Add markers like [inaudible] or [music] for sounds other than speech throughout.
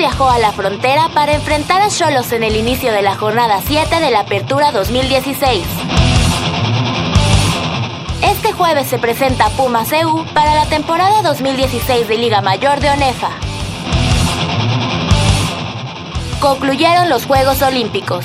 Viajó a la frontera para enfrentar a Cholos en el inicio de la jornada 7 de la Apertura 2016. Este jueves se presenta Pumas EU para la temporada 2016 de Liga Mayor de ONEFA. Concluyeron los Juegos Olímpicos.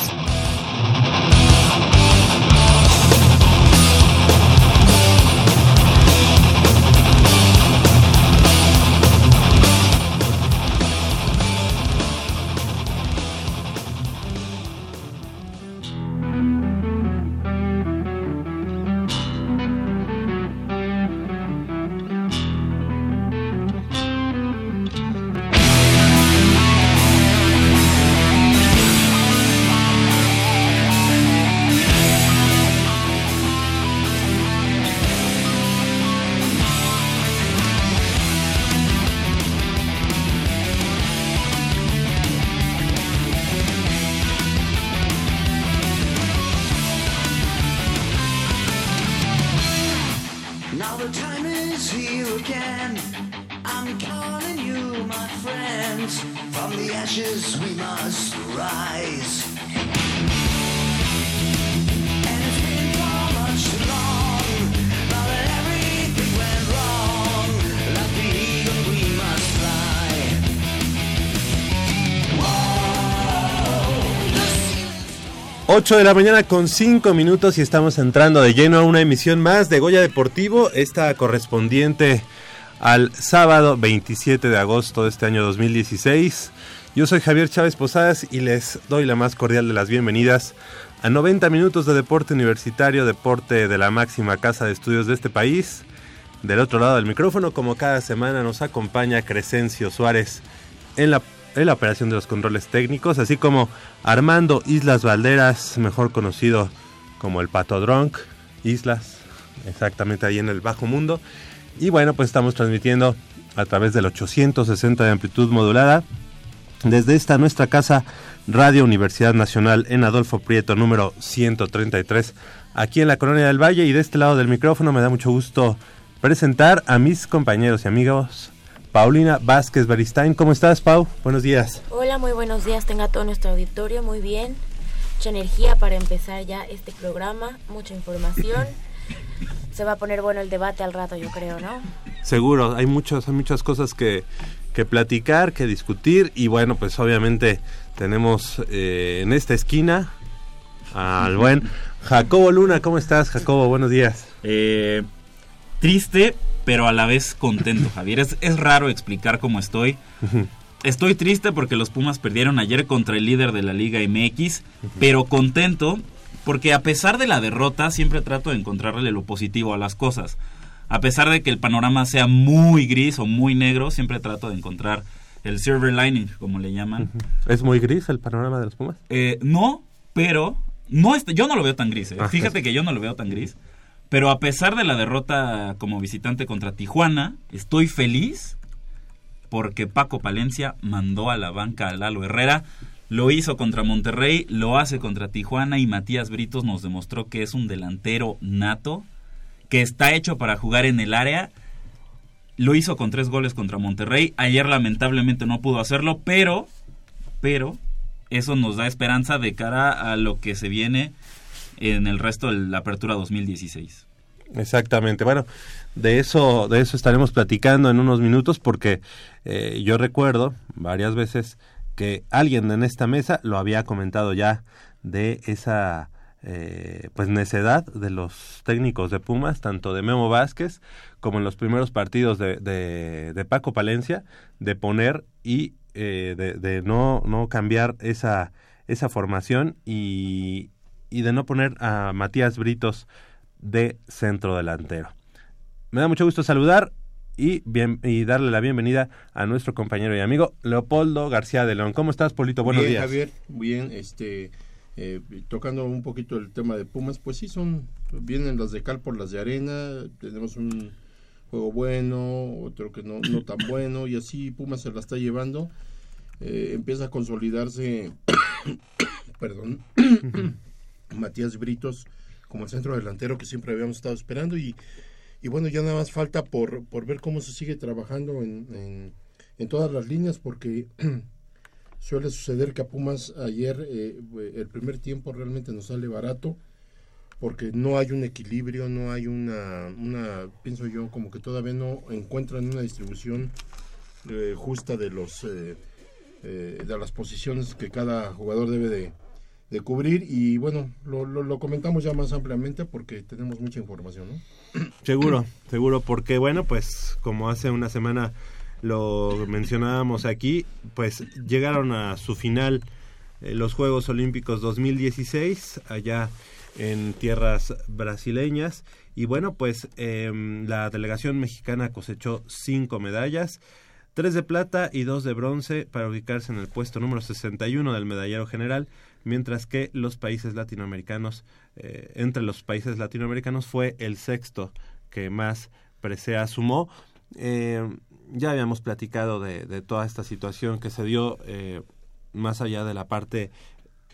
8 de la mañana con 5 minutos y estamos entrando de lleno a una emisión más de Goya Deportivo, esta correspondiente al sábado 27 de agosto de este año 2016. Yo soy Javier Chávez Posadas y les doy la más cordial de las bienvenidas a 90 minutos de deporte universitario, deporte de la máxima casa de estudios de este país. Del otro lado del micrófono, como cada semana, nos acompaña Crescencio Suárez en la, en la operación de los controles técnicos, así como Armando Islas Valderas, mejor conocido como el Pato Drunk, Islas, exactamente ahí en el bajo mundo. Y bueno, pues estamos transmitiendo a través del 860 de amplitud modulada desde esta nuestra casa Radio Universidad Nacional en Adolfo Prieto número 133 aquí en la Colonia del Valle y de este lado del micrófono me da mucho gusto presentar a mis compañeros y amigos Paulina Vázquez Beristain. ¿Cómo estás, Pau? Buenos días. Hola, muy buenos días. Tenga todo nuestro auditorio muy bien. Mucha energía para empezar ya este programa. Mucha información. Se va a poner bueno el debate al rato, yo creo, ¿no? Seguro, hay, muchos, hay muchas cosas que, que platicar, que discutir y bueno, pues obviamente tenemos eh, en esta esquina al buen Jacobo Luna. ¿Cómo estás, Jacobo? Buenos días. Eh, triste, pero a la vez contento, Javier. Es, es raro explicar cómo estoy. Estoy triste porque los Pumas perdieron ayer contra el líder de la Liga MX, pero contento porque a pesar de la derrota siempre trato de encontrarle lo positivo a las cosas. A pesar de que el panorama sea muy gris o muy negro, siempre trato de encontrar el silver lining, como le llaman. ¿Es muy gris el panorama de los Pumas? Eh, no, pero no yo no lo veo tan gris. eh. Ah, Fíjate que yo no lo veo tan gris. Pero a pesar de la derrota como visitante contra Tijuana, estoy feliz porque Paco Palencia mandó a la banca a Lalo Herrera. Lo hizo contra Monterrey, lo hace contra Tijuana y Matías Britos nos demostró que es un delantero nato, que está hecho para jugar en el área. Lo hizo con tres goles contra Monterrey. Ayer lamentablemente no pudo hacerlo, pero, pero eso nos da esperanza de cara a lo que se viene en el resto de la apertura 2016. Exactamente. Bueno, de eso, de eso estaremos platicando en unos minutos porque eh, yo recuerdo varias veces que alguien en esta mesa lo había comentado ya de esa eh, pues necedad de los técnicos de Pumas, tanto de Memo Vázquez como en los primeros partidos de, de, Paco Palencia, de poner y eh, de, de no, no cambiar esa, esa formación y, y de no poner a Matías Britos de centro delantero. Me da mucho gusto saludar y, bien, y darle la bienvenida a nuestro compañero y amigo Leopoldo García de León. ¿Cómo estás, Polito? Buenos bien, días. Javier, bien, este, eh, tocando un poquito el tema de Pumas, pues sí, son, vienen las de cal por las de arena, tenemos un juego bueno, otro que no, no tan bueno, y así Pumas se la está llevando, eh, empieza a consolidarse, [coughs] perdón, [coughs] [coughs] Matías Britos como el centro delantero que siempre habíamos estado esperando y, y bueno, ya nada más falta por, por ver cómo se sigue trabajando en, en, todas las líneas porque [clears throat] suele suceder que a Pumas ayer eh, el primer tiempo realmente nos sale barato porque no hay un equilibrio, no hay una, una pienso yo, como que todavía no encuentran una distribución eh, justa de los eh, eh, de las posiciones que cada jugador debe de, de cubrir y bueno, lo, lo, lo, comentamos ya más ampliamente porque tenemos mucha información, ¿no? Seguro, seguro, porque bueno, pues como hace una semana lo mencionábamos aquí, pues llegaron a su final eh, los Juegos Olímpicos 2016 allá en tierras brasileñas y bueno, pues eh, la delegación mexicana cosechó cinco medallas, tres de plata y dos de bronce para ubicarse en el puesto número 61 del medallero general, mientras que los países latinoamericanos, eh, entre los países latinoamericanos fue el sexto que más presea sumó. Eh, ya habíamos platicado de, de, toda esta situación que se dio eh, más allá de la parte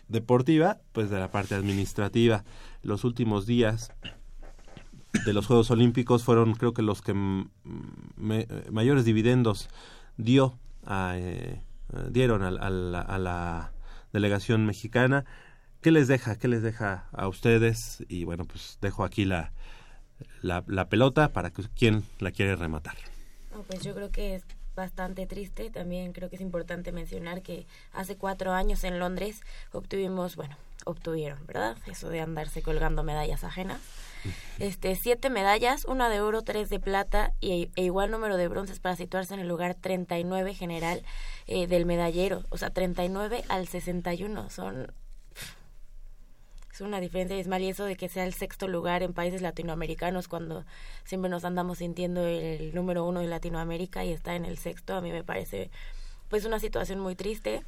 deportiva, pues de la parte administrativa. Los últimos días de los Juegos Olímpicos fueron creo que los que me, mayores dividendos dio a, eh, dieron a, a, la, delegación mexicana. ¿Qué les deja? ¿Qué les deja a ustedes? Y bueno, pues dejo aquí la, la, la pelota para que quien la quiere rematar. Pues yo creo que es bastante triste. También creo que es importante mencionar que hace cuatro años en Londres obtuvimos, bueno, obtuvieron, ¿verdad? Eso de andarse colgando medallas ajenas. Este, siete medallas, una de oro, tres de plata y, e igual número de bronces para situarse en el lugar 39 general eh, del medallero. O sea, 39 al 61 son es una diferencia abismal y eso de que sea el sexto lugar en países latinoamericanos cuando siempre nos andamos sintiendo el número uno de Latinoamérica y está en el sexto, a mí me parece pues una situación muy triste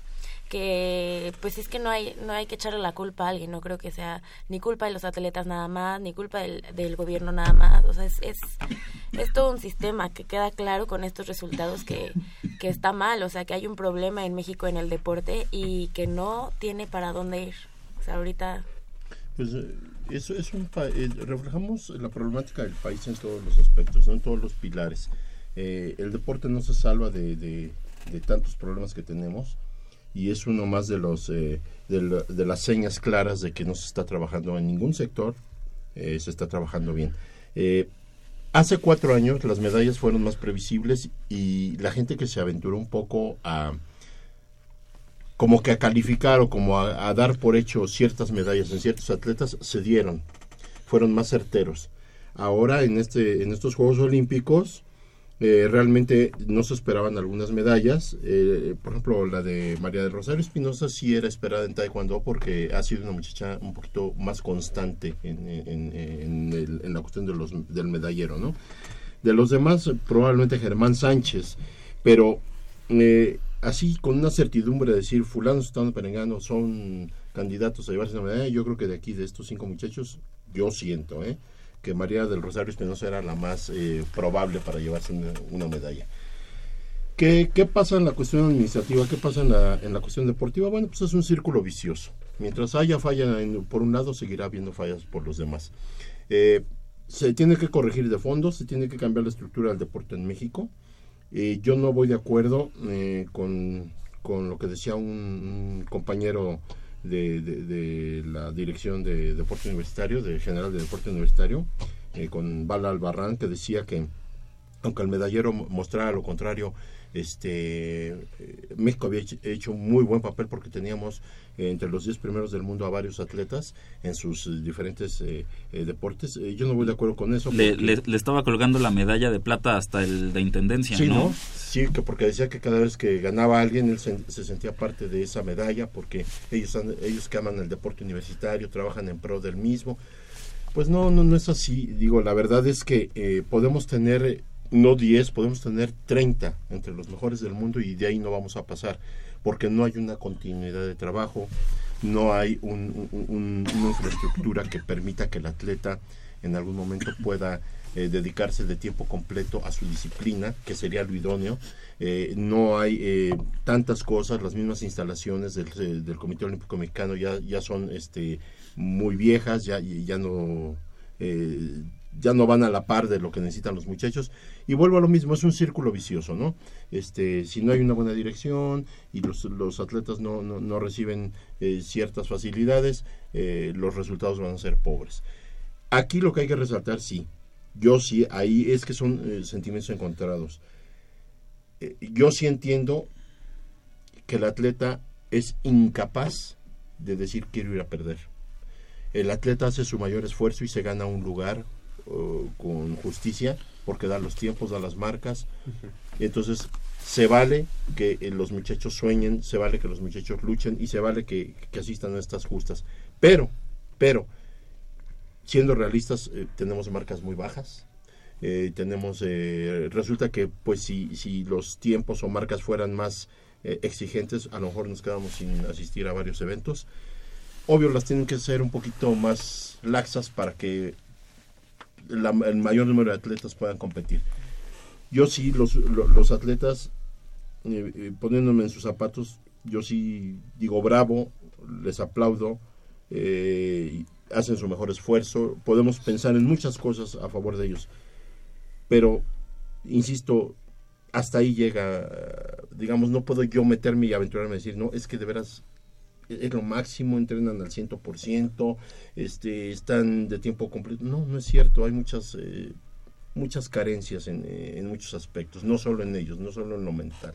que pues es que no hay no hay que echarle la culpa a alguien no creo que sea ni culpa de los atletas nada más ni culpa del, del gobierno nada más o sea es, es, todo un sistema que queda claro con estos resultados que, que está mal o sea que hay un problema en México en el deporte y que no tiene para dónde ir o sea ahorita pues eso es un eh, reflejamos la problemática del país en todos los aspectos, ¿no? en todos los pilares. Eh, el deporte no se salva de, de, de, tantos problemas que tenemos y es uno más de los eh, de, las señas claras de que no se está trabajando en ningún sector, eh, se está trabajando bien. hace cuatro años las medallas fueron más previsibles y la gente que se aventuró un poco a como que a calificar o como a, a, dar por hecho ciertas medallas en ciertos atletas se dieron, fueron más certeros. Ahora en este en estos Juegos Olímpicos eh, realmente no se esperaban algunas medallas, eh, por ejemplo la de María del Rosario Espinosa sí era esperada en Taekwondo porque ha sido una muchacha un poquito más constante en, en, el, en la cuestión de los, del medallero, ¿no? De los demás probablemente Germán Sánchez, pero eh, así con una certidumbre de decir fulano están perengano son candidatos a llevarse una medalla yo creo que de aquí de estos cinco muchachos yo siento ¿eh? Que María del Rosario Espinosa era la más eh, probable para llevarse una, una medalla ¿Qué, ¿Qué, pasa en la cuestión administrativa? ¿Qué pasa en la, en la cuestión deportiva? Bueno, pues es un círculo vicioso. Mientras haya falla en, por un lado, seguirá habiendo fallas por los demás. Eh, se tiene que corregir de fondo, se tiene que cambiar la estructura del deporte en México. Eh, yo no voy de acuerdo eh, con, con, lo que decía un, un compañero de, de, la dirección de deporte universitario, de general de deporte universitario, eh, con Bala Albarrán, que decía que aunque el medallero mostrara lo contrario, este México había hecho un muy buen papel porque teníamos eh, entre los 10 primeros del mundo a varios atletas en sus eh, diferentes eh, deportes. yo no voy de acuerdo con eso. Le, le, le, estaba colgando la medalla de plata hasta el de intendencia, sí, ¿no? ¿no? Sí, que porque decía que cada vez que ganaba alguien él se, se sentía parte de esa medalla porque ellos, ellos que aman el deporte universitario, trabajan en pro del mismo. Pues no, no, no es así. Digo, la verdad es que podemos tener no 10, podemos tener 30 entre los mejores del mundo y de ahí no vamos a pasar, porque no hay una continuidad de trabajo, no hay un- un- un- una infraestructura que permita que el atleta en algún momento pueda eh, dedicarse de tiempo completo a su disciplina, que sería lo idóneo. Eh, no hay eh, tantas cosas, las mismas instalaciones del, eh, del Comité Olímpico Mexicano ya, ya son este, muy viejas, ya, ya no... ya no van a la par de lo que necesitan los muchachos y vuelvo a lo mismo es un círculo vicioso no este si no hay una buena dirección y los, atletas no, no, reciben eh, ciertas facilidades eh, los resultados van a ser pobres. Aquí lo que hay que resaltar sí yo sí ahí es que son eh, sentimientos encontrados. Yo sí entiendo que el atleta es incapaz de decir quiero ir a perder el atleta hace su mayor esfuerzo y se gana un lugar uh, con justicia porque da los tiempos, da las marcas. Entonces se vale que eh, los muchachos sueñen, se vale que los muchachos luchen y se vale que, que asistan a estas justas. Pero, pero, siendo realistas, eh, tenemos marcas muy bajas. Eh, tenemos, eh, resulta que pues si, si los tiempos o marcas fueran más eh, exigentes, a lo mejor nos quedamos sin asistir a varios eventos obvio las tienen que ser un poquito más laxas para que el mayor número de atletas puedan competir. Yo sí, los, lo- los atletas, eh, eh, poniéndome en sus zapatos, yo sí digo bravo, les aplaudo, eh, hacen su mejor esfuerzo, podemos pensar en muchas cosas a favor de ellos, pero, insisto, hasta ahí llega, digamos, no puedo yo meterme y aventurarme a decir, no, es que de veras es lo máximo, entrenan al 100%, este, están de tiempo completo. No, no es cierto, hay muchas eh, muchas carencias en, eh, en muchos aspectos, no solo en ellos, no solo en lo mental.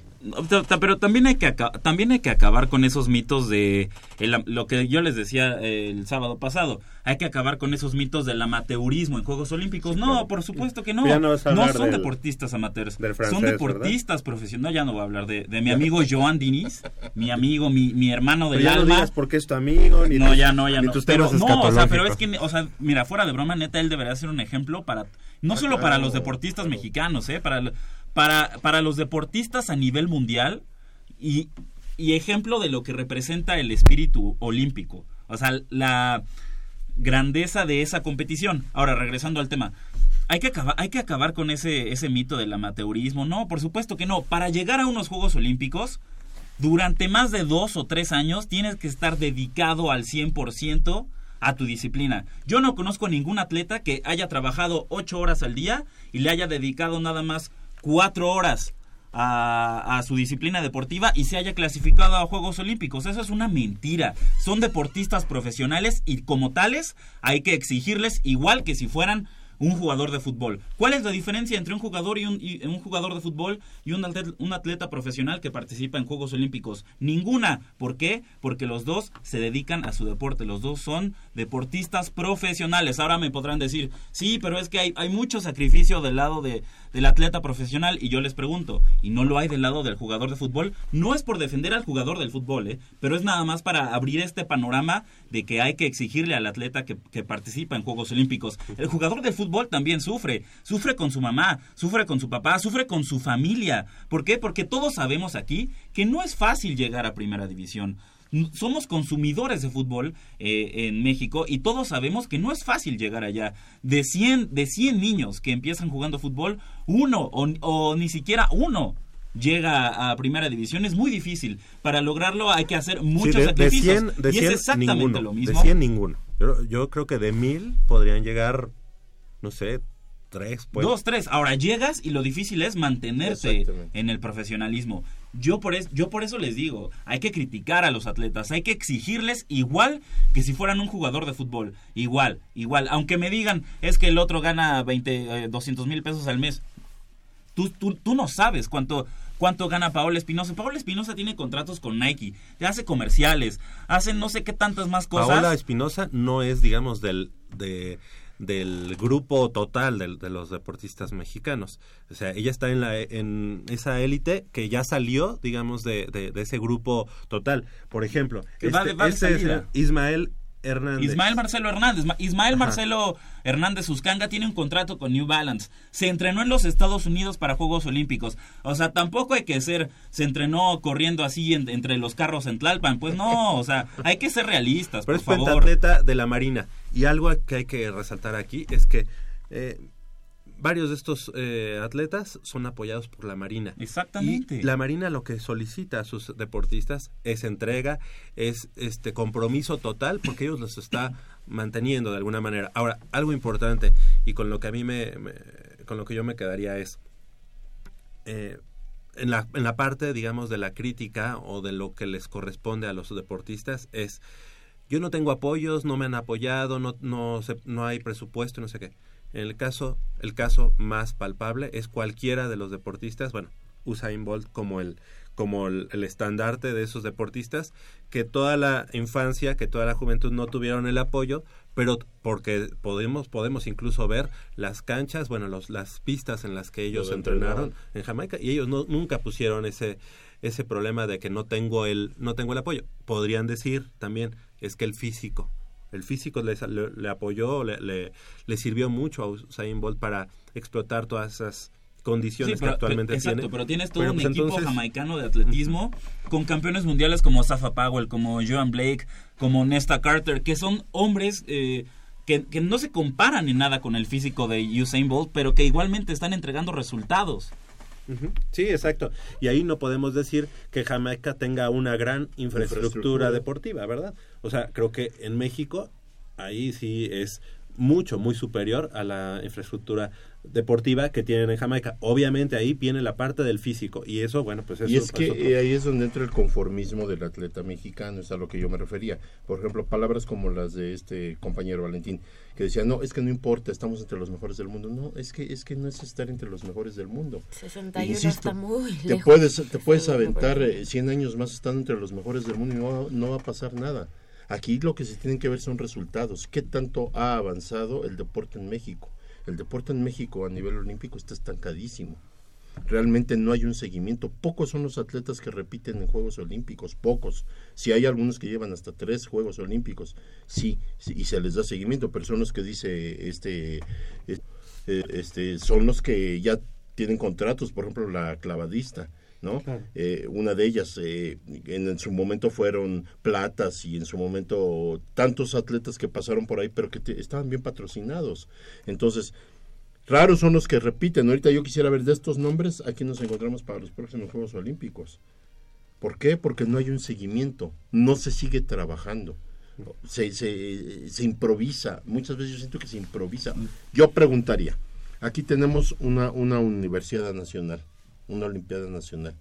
Pero también hay que también hay que acabar con esos mitos de el- lo que yo les decía eh, el sábado pasado. Hay que acabar con esos mitos del amateurismo en Juegos Olímpicos. no, por supuesto que no. No son del- deportistas amateurs. francés, son deportistas profesionales. Ya no voy a hablar de, de mi amigo Joan Diniz, mi amigo, mi, mi hermano del Pero ya no alma. digas porque es tu amigo, ni No, ya no, ya ni no. tus Pero, no, o sea, pero es que, o sea, mira, fuera de broma, neta, él debería ser un ejemplo para, no solo para los deportistas mexicanos, ¿eh? Para, para, para los deportistas a nivel mundial y, y ejemplo de lo que representa el espíritu olímpico. O sea, la grandeza de esa competición. Ahora, regresando al tema. Hay que, acabar, hay que acabar con ese, ese mito del amateurismo. No, por supuesto que no. Para llegar a unos Juegos Olímpicos, durante más de dos o tres años tienes que estar dedicado al 100% a tu disciplina. Yo no conozco ningún atleta que haya trabajado ocho horas al día y le haya dedicado nada más cuatro horas a, a su disciplina deportiva y se haya clasificado a Juegos Olímpicos. Eso es una mentira. Son deportistas profesionales y como tales hay que exigirles igual que si fueran un jugador de fútbol. ¿Cuál es la diferencia entre un jugador y un, y un jugador de fútbol y un atleta, un atleta profesional que participa en Juegos Olímpicos? Ninguna. ¿Por qué? Porque los dos se dedican a su deporte. Los dos son deportistas profesionales. Ahora me podrán decir, sí, pero es que hay, hay mucho sacrificio del lado de, del atleta profesional y yo les pregunto, ¿y no lo hay del lado del jugador de fútbol? No es por defender al jugador del fútbol, ¿eh? pero es nada más para abrir este panorama de que hay que exigirle al atleta que, que participa en Juegos Olímpicos. El jugador del fútbol también sufre, sufre con su mamá, sufre con su papá, sufre con su familia. ¿Por qué? Porque todos sabemos aquí que no es fácil llegar a primera división. Somos consumidores de fútbol eh, en México y todos sabemos que no es fácil llegar allá. De 100, de 100 niños que empiezan jugando fútbol, uno o, o ni siquiera uno llega a primera división. Es muy difícil. Para lograrlo hay que hacer muchos Sí, de, de sacrificios. 100, de y 100 es exactamente ninguno. lo mismo. De 100 ninguno. Yo, yo creo que de 1000 podrían llegar, no sé, 3. Pues. Dos, tres. Ahora llegas y lo difícil es mantenerte en el profesionalismo. Yo por, es- yo por eso les digo, hay que criticar a los atletas, hay que exigirles igual que si fueran un jugador de fútbol. Igual, igual. Aunque me digan, es que el otro gana 20, eh, 200 mil pesos al mes. Tú, tú, tú no sabes cuánto, cuánto gana Paola Espinosa. Paola Espinosa tiene contratos con Nike, hace comerciales, hace no sé qué tantas más cosas. Paola Espinosa no es, digamos, del, de, del grupo total de, de los deportistas mexicanos. O sea, ella está en, la, en esa élite que ya salió, digamos, de, de, de ese grupo total. Por ejemplo, va va de este es. Ismael Hernández. Ismael Marcelo Hernández. Ma- Ismael Ajá. Marcelo Hernández Uscanga tiene un contrato con New Balance. Se entrenó en los Estados Unidos para Juegos Olímpicos. O sea, tampoco hay que ser, se entrenó corriendo así en- entre los carros en Tlalpan. Pues no, o sea, hay que ser realistas, Pero por es favor. de la Marina. Y algo que hay que resaltar aquí es que eh, varios de estos eh, atletas son apoyados por la Marina. Exactamente. Y la Marina lo que solicita a sus deportistas es entrega, es este compromiso total, porque ellos los está manteniendo de alguna manera. Ahora, algo importante y con lo que a mí me, me- con lo que yo me quedaría es eh, en la en la parte, digamos, de la crítica o de lo que les corresponde a los deportistas es yo no tengo apoyos, no me han apoyado, no no se- no hay presupuesto, no sé qué. En el caso el caso más palpable es cualquiera de los deportistas, bueno, Usain Bolt como el como el, el estandarte de esos deportistas que toda la infancia, que toda la juventud no tuvieron el apoyo, pero porque podemos podemos incluso ver las canchas, bueno, los, las pistas en las que ellos entrenaron en Jamaica y ellos no, nunca pusieron ese ese problema de que no tengo el no tengo el apoyo. Podrían decir también es que el físico el físico le, apoyó, le, le, le sirvió mucho a Usain Bolt para explotar todas esas condiciones Sí, pero- que actualmente exacto, tiene. pero tienes todo Pero, un pues, equipo entonces- jamaicano de atletismo con campeones mundiales como Safa Powell, como Joan Blake, como Nesta Carter, que son hombres eh, que, que no se comparan en nada con el físico de Usain Bolt, pero que igualmente están entregando resultados. Sí, exacto. Y ahí no podemos decir que Jamaica tenga una gran infraestructura, Infraestructura. deportiva, ¿verdad? O sea, creo que en México ahí sí es mucho, muy superior a la infraestructura deportiva que tienen en Jamaica. Obviamente ahí viene la parte del físico y eso, bueno, pues eso y es que otro- eh, ahí es donde entra el conformismo del atleta mexicano, es a lo que yo me refería. Por ejemplo, palabras como las de este compañero Valentín, que decía, no, es que no importa, estamos entre los mejores del mundo. No, es que, es que no es estar entre los mejores del mundo. 61 Insisto, está muy Te puedes, te puedes aventar eh, 100 años más estando entre los mejores del mundo y no, va- no va a pasar nada. Aquí lo que se tienen que ver son resultados. ¿Qué tanto ha avanzado el deporte en México? El deporte en México a nivel olímpico está estancadísimo. Realmente no hay un seguimiento. Pocos son los atletas que repiten en Juegos Olímpicos, pocos. Si hay algunos que llevan hasta tres Juegos Olímpicos, sí, sí, y se les da seguimiento, pero son los que dice este, eh, eh, este, son los que ya tienen contratos, por ejemplo, la clavadista, ¿no? Claro. Eh, una de ellas, eh, en, en su momento fueron platas y en su momento tantos atletas que pasaron por ahí, pero que te- estaban bien patrocinados. Entonces, raros son los que repiten. Ahorita yo quisiera ver de estos nombres, aquí nos encontramos para los próximos Juegos Olímpicos. ¿Por qué? Porque no hay un seguimiento, no se sigue trabajando. Se, se, se improvisa, muchas veces yo siento que se improvisa. Yo preguntaría, aquí tenemos una, una universidad nacional, una olimpiada nacional.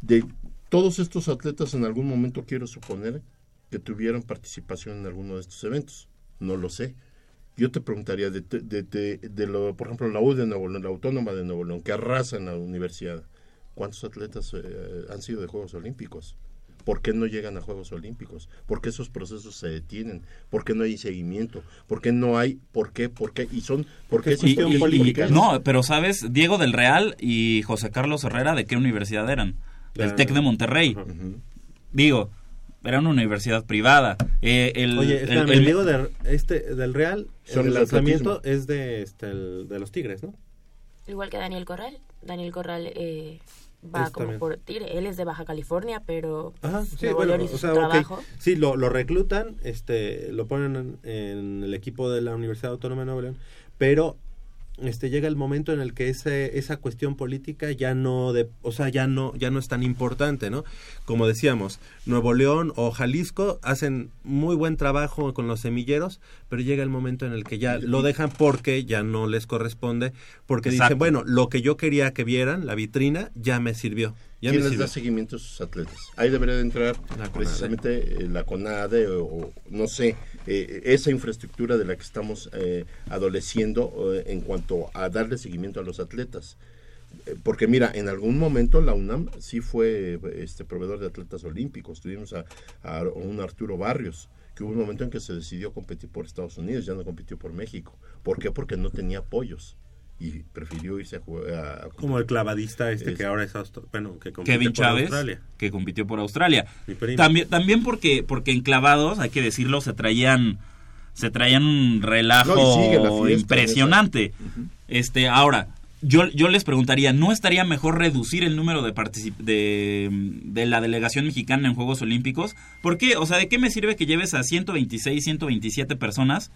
De todos estos atletas en algún momento quiero suponer que tuvieron participación en alguno de estos eventos. No lo sé. Yo te preguntaría de, de, de, de lo, por ejemplo, la U de Nuevo León, la Autónoma de Nuevo León, que arrasa en la universidad. ¿Cuántos atletas eh, han sido de Juegos Olímpicos? ¿Por qué no llegan a Juegos Olímpicos? ¿Por qué esos procesos se detienen? ¿Por qué no hay seguimiento? ¿Por qué no hay? ¿Por qué? ¿Por qué? Y son, ¿por qué Y- y- y- no, pero sabes, Diego del Real y José Carlos Herrera, ¿de qué universidad eran? Del TEC de Monterrey. Digo, era una universidad privada. Eh, el, Oye, el- espérame, el- el Diego de, este, del Real, el lanzamiento es de, este, el- de los Tigres, ¿no? Igual que Daniel Corral. Daniel Corral eh, va Es como también. por Tigre. Él es de Baja California, pero Ajá, sí, bueno, o su sea. Sí, lo, lo reclutan, este, lo ponen en, en el equipo de la Universidad Autónoma de Nuevo León, pero este llega el momento en el que ese, esa cuestión política ya no de, o sea, ya no ya no es tan importante, ¿no? Como decíamos, Nuevo León o Jalisco hacen muy buen trabajo con los semilleros, pero llega el momento en el que ya lo dejan porque ya no les corresponde, porque Exacto. dicen, bueno, lo que yo quería que vieran, la vitrina, ya me sirvió. Ya ¿Quién les da seguimiento a sus atletas? Ahí debería de entrar La precisamente eh, la CONADE o, o, no sé, eh, esa infraestructura de la que estamos eh, adoleciendo eh, en cuanto a darle seguimiento a los atletas. Eh, Porque mira, en algún momento la UNAM sí fue este proveedor de atletas olímpicos. Tuvimos a, a un Arturo Barrios, que hubo un momento en que se decidió competir por Estados Unidos, ya no compitió por México. ¿Por qué? Porque no tenía apoyos. Y prefirió irse a jugar a, a- Como el clavadista este Es- que ahora es austro- bueno, que Kevin por Chávez, Australia. que compitió por Australia. También, también porque, porque en clavados, hay que decirlo, se traían, se traían un relajo No, impresionante. Este, ahora, yo, yo les preguntaría, ¿no estaría mejor reducir el número de, de, de la delegación mexicana en Juegos Olímpicos? ¿Por qué? O sea, ¿de qué me sirve que lleves a 126, 127 personas?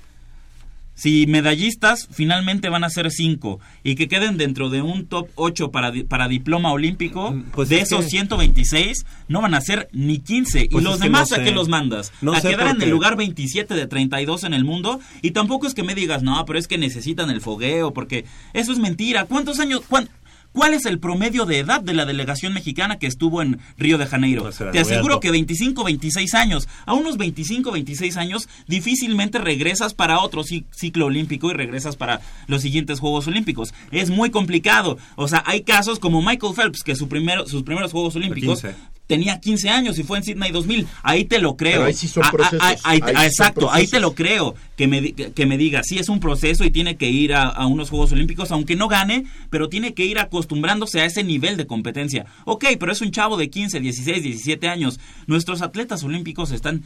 Si medallistas finalmente van a ser 5 y que queden dentro de un top 8 para, di- para diploma olímpico, Pues de es esos que- 126 no van a ser ni 15. Pues y los es que demás a qué los mandas? No a quedar en el lugar 27 de 32 en el mundo. Y tampoco es que me digas, no, pero es que necesitan el fogueo, porque eso es mentira. ¿Cuántos años? cuán- ¿Cuál es el promedio de edad de la delegación mexicana que estuvo en Río de Janeiro? Te aseguro que 25, 26 años. A unos 25, 26 años difícilmente regresas para otro ci- ciclo olímpico y regresas para los siguientes Juegos Olímpicos. Es muy complicado. O sea, hay casos como Michael Phelps, que su primero, sus primeros Juegos Olímpicos 15. Tenía 15 años y fue en Sydney 2000. Ahí te lo creo. Pero ahí sí son Ah, ah, ah, ahí ah, son exacto, ahí te lo creo. Que me, di- que me diga, sí, es un proceso y tiene que ir a, a unos Juegos Olímpicos, aunque no gane, pero tiene que ir acostumbrándose a ese nivel de competencia. Ok, pero es un chavo de 15, 16, 17 años. Nuestros atletas olímpicos están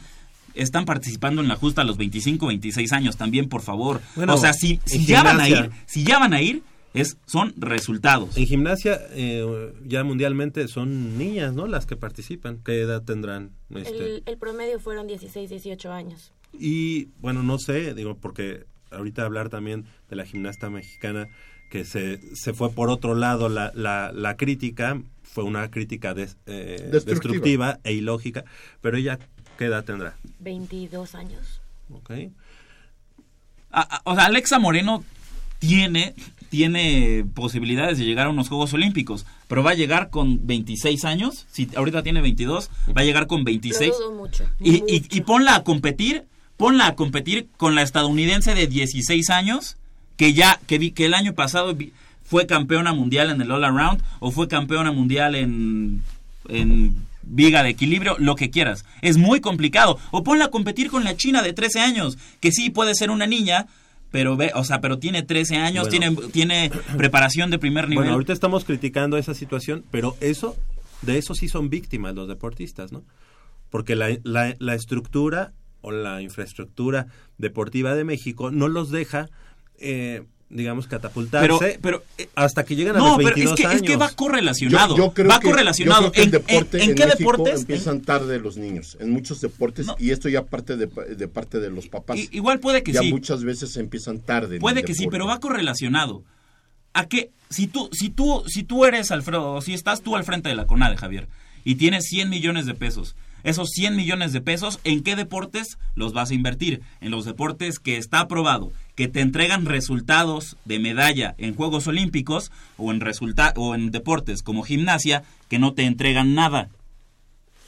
están participando en la justa a los 25, 26 años también, por favor. Bueno, o sea, si, si ya van a ir, si ya van a ir, es, son resultados. En gimnasia, eh, ya mundialmente son niñas, ¿no? Las que participan. ¿Qué edad tendrán? Este? El, el promedio fueron 16, 18 años. Y bueno, no sé, digo, porque ahorita hablar también de la gimnasta mexicana que se, se fue por otro lado la, la, la crítica, fue una crítica des- eh, Destructiva. destructiva e ilógica, pero ella, ¿qué edad tendrá? 22 años. ¿Ok? A- a- o sea, Alexa Moreno tiene, tiene posibilidades de llegar a unos Juegos Olímpicos, pero va a llegar con 26 años, si ahorita tiene 22, va a llegar con 26. Lo dudo mucho. Y, y ponla a competir, ponla a competir con la estadounidense de 16 años, que ya, que, vi, que el año pasado vi- fue campeona mundial en el All Around, o fue campeona mundial en, en viga de equilibrio, lo que quieras. Es muy complicado. O ponla a competir con la china de 13 años, que sí puede ser una niña, pero ve, o sea, pero tiene 13 años, Bueno. tiene, tiene preparación de primer nivel. Bueno, ahorita estamos criticando esa situación, pero eso, de eso sí son víctimas los deportistas, ¿no? Porque la, la, la estructura o la infraestructura deportiva de México no los deja, eh, digamos, catapultarse pero, pero eh, hasta que llegan a no, los pero 22 es que, es que va correlacionado. Yo, yo creo va que, correlacionado. yo creo que ¿En, el deporte en- en en qué México deportes? empiezan tarde los niños, en muchos deportes, No. y esto ya parte de, de parte de los papás. I- igual puede que ya sí. muchas veces empiezan tarde. en Puede el que sí, pero va correlacionado. A que si tú, si tú, si tú eres Alfredo, o si estás tú al frente de la CONADE, Javier, y tienes 100 millones de pesos, esos 100 millones de pesos, ¿en qué deportes los vas a invertir? En los deportes que está aprobado, que te entregan resultados de medalla en Juegos Olímpicos o en resulta o en deportes como gimnasia que no te entregan nada.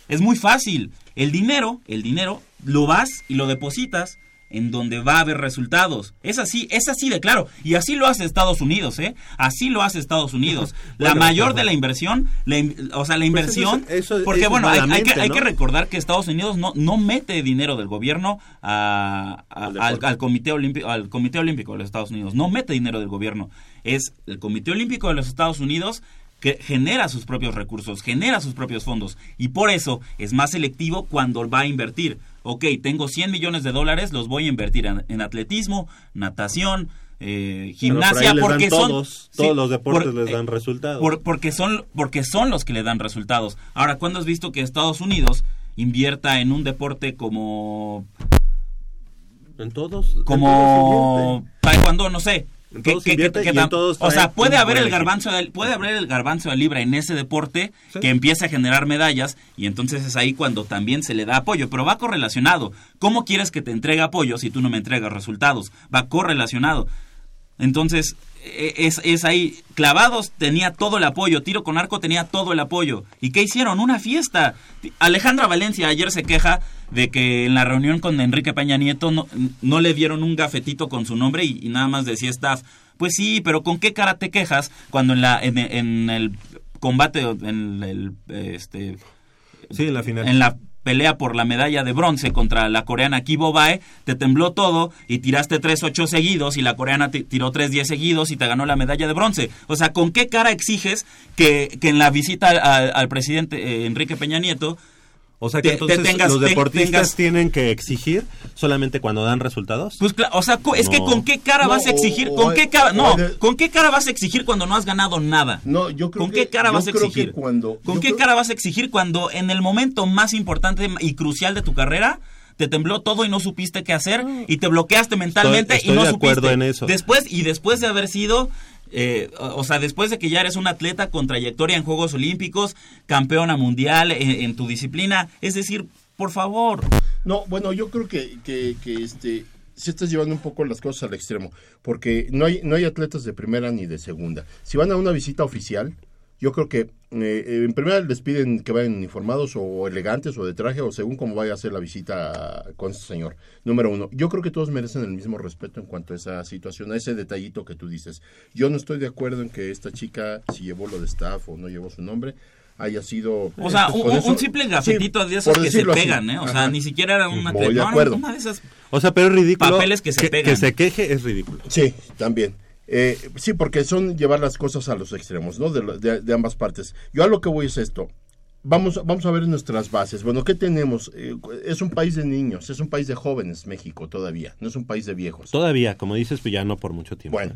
Es muy fácil. El dinero, el dinero, lo vas y lo depositas en donde va a haber resultados. Es así, es así de claro. Y así lo hace Estados Unidos, ¿eh? Así lo hace Estados Unidos. [laughs] la mayor ajá. de la inversión, la in- o sea, la inversión... eso- eso- porque eso bueno, hay, hay que, hay que recordar que Estados Unidos no, no mete dinero del gobierno a- a- Al al comité olímpico, al Comité Olímpico de los Estados Unidos. No mete dinero del gobierno. Es el Comité Olímpico de los Estados Unidos que genera sus propios recursos, genera sus propios fondos y por eso es más selectivo cuando va a invertir. Ok, tengo 100 millones de dólares, los voy a invertir en, en atletismo, natación, eh, por gimnasia, dan porque son todos, todos los deportes por- les eh, dan resultados. por- porque son porque son los que le dan resultados. Ahora, ¿cuándo has visto que Estados Unidos invierta en un deporte como en todos, en como todos taekwondo, no sé. Que- todos que- que- y o sea, puede haber el garbanzo de, puede haber el garbanzo de libra en ese deporte Sí. que empiece a generar medallas y entonces es ahí cuando también se le da apoyo, pero va correlacionado. ¿Cómo quieres que te entregue apoyo si tú no me entregas resultados? Va correlacionado. Entonces, e- es, es ahí. Clavados tenía todo el apoyo, tiro con arco tenía todo el apoyo. ¿Y qué hicieron? Una fiesta. Alejandra Valencia ayer se queja de que en la reunión con Enrique Peña Nieto no, no le dieron un gafetito con su nombre y, y nada más decía staff. Pues sí, pero ¿con qué cara te quejas cuando en, la, en, en el combate, en el, este, Sí, en la final. en la pelea por la medalla de bronce contra la coreana Kibo Bae, te tembló todo y tiraste 3-8 seguidos y la coreana ti- tiró 3-10 seguidos y te ganó la medalla de bronce. O sea, ¿con qué cara exiges que, que en la visita al, al- al presidente eh, Enrique Peña Nieto O sea que Te- te entonces tengas- los te- deportistas tengas- tienen que exigir solamente cuando dan resultados. Pues cla- o sea, es que con qué cara No, vas a exigir, o- con qué cara, no, con qué cara vas a exigir cuando no has ganado nada. No, yo creo ¿Con que- qué cara vas a exigir? cuando- ¿Con qué creo- cara vas a exigir cuando en el momento más importante y crucial de tu carrera te tembló todo y no supiste qué hacer y te bloqueaste mentalmente estoy y no de acuerdo supiste. en eso. Después y después de haber sido eh, o sea, después de que ya eres un atleta con trayectoria en Juegos Olímpicos, campeona mundial en, en tu disciplina, es decir, por favor, No, bueno, yo creo que, que, que este si estás llevando un poco las cosas al extremo, porque no hay no hay atletas de primera ni de segunda. Si van a una visita oficial, yo creo que eh, eh, en primera les piden que vayan uniformados o elegantes o de traje o según cómo vaya a ser la visita con este señor. Número uno, yo creo que todos merecen el mismo respeto en cuanto a esa situación, a ese detallito que tú dices. Yo no estoy de acuerdo en que esta chica, si llevó lo de staff o no llevó su nombre, haya sido... o sea, este, un, simple gafetito Sí, de esos que se así. pegan, ¿eh? O sea, ni siquiera era un Muy atleta, de no, acuerdo. una de esas O sea, pero es ridículo. Papeles que se pegan. se queje es ridículo. Sí, también. Eh, sí, porque son llevar las cosas a los extremos, ¿no? De, de- de ambas partes. Yo a lo que voy es esto. Vamos, vamos a ver nuestras bases. Bueno, ¿qué tenemos? Eh, es un país de niños, es un país de jóvenes, México, todavía. No es un país de viejos. Todavía, como dices, pues ya no por mucho tiempo. Bueno,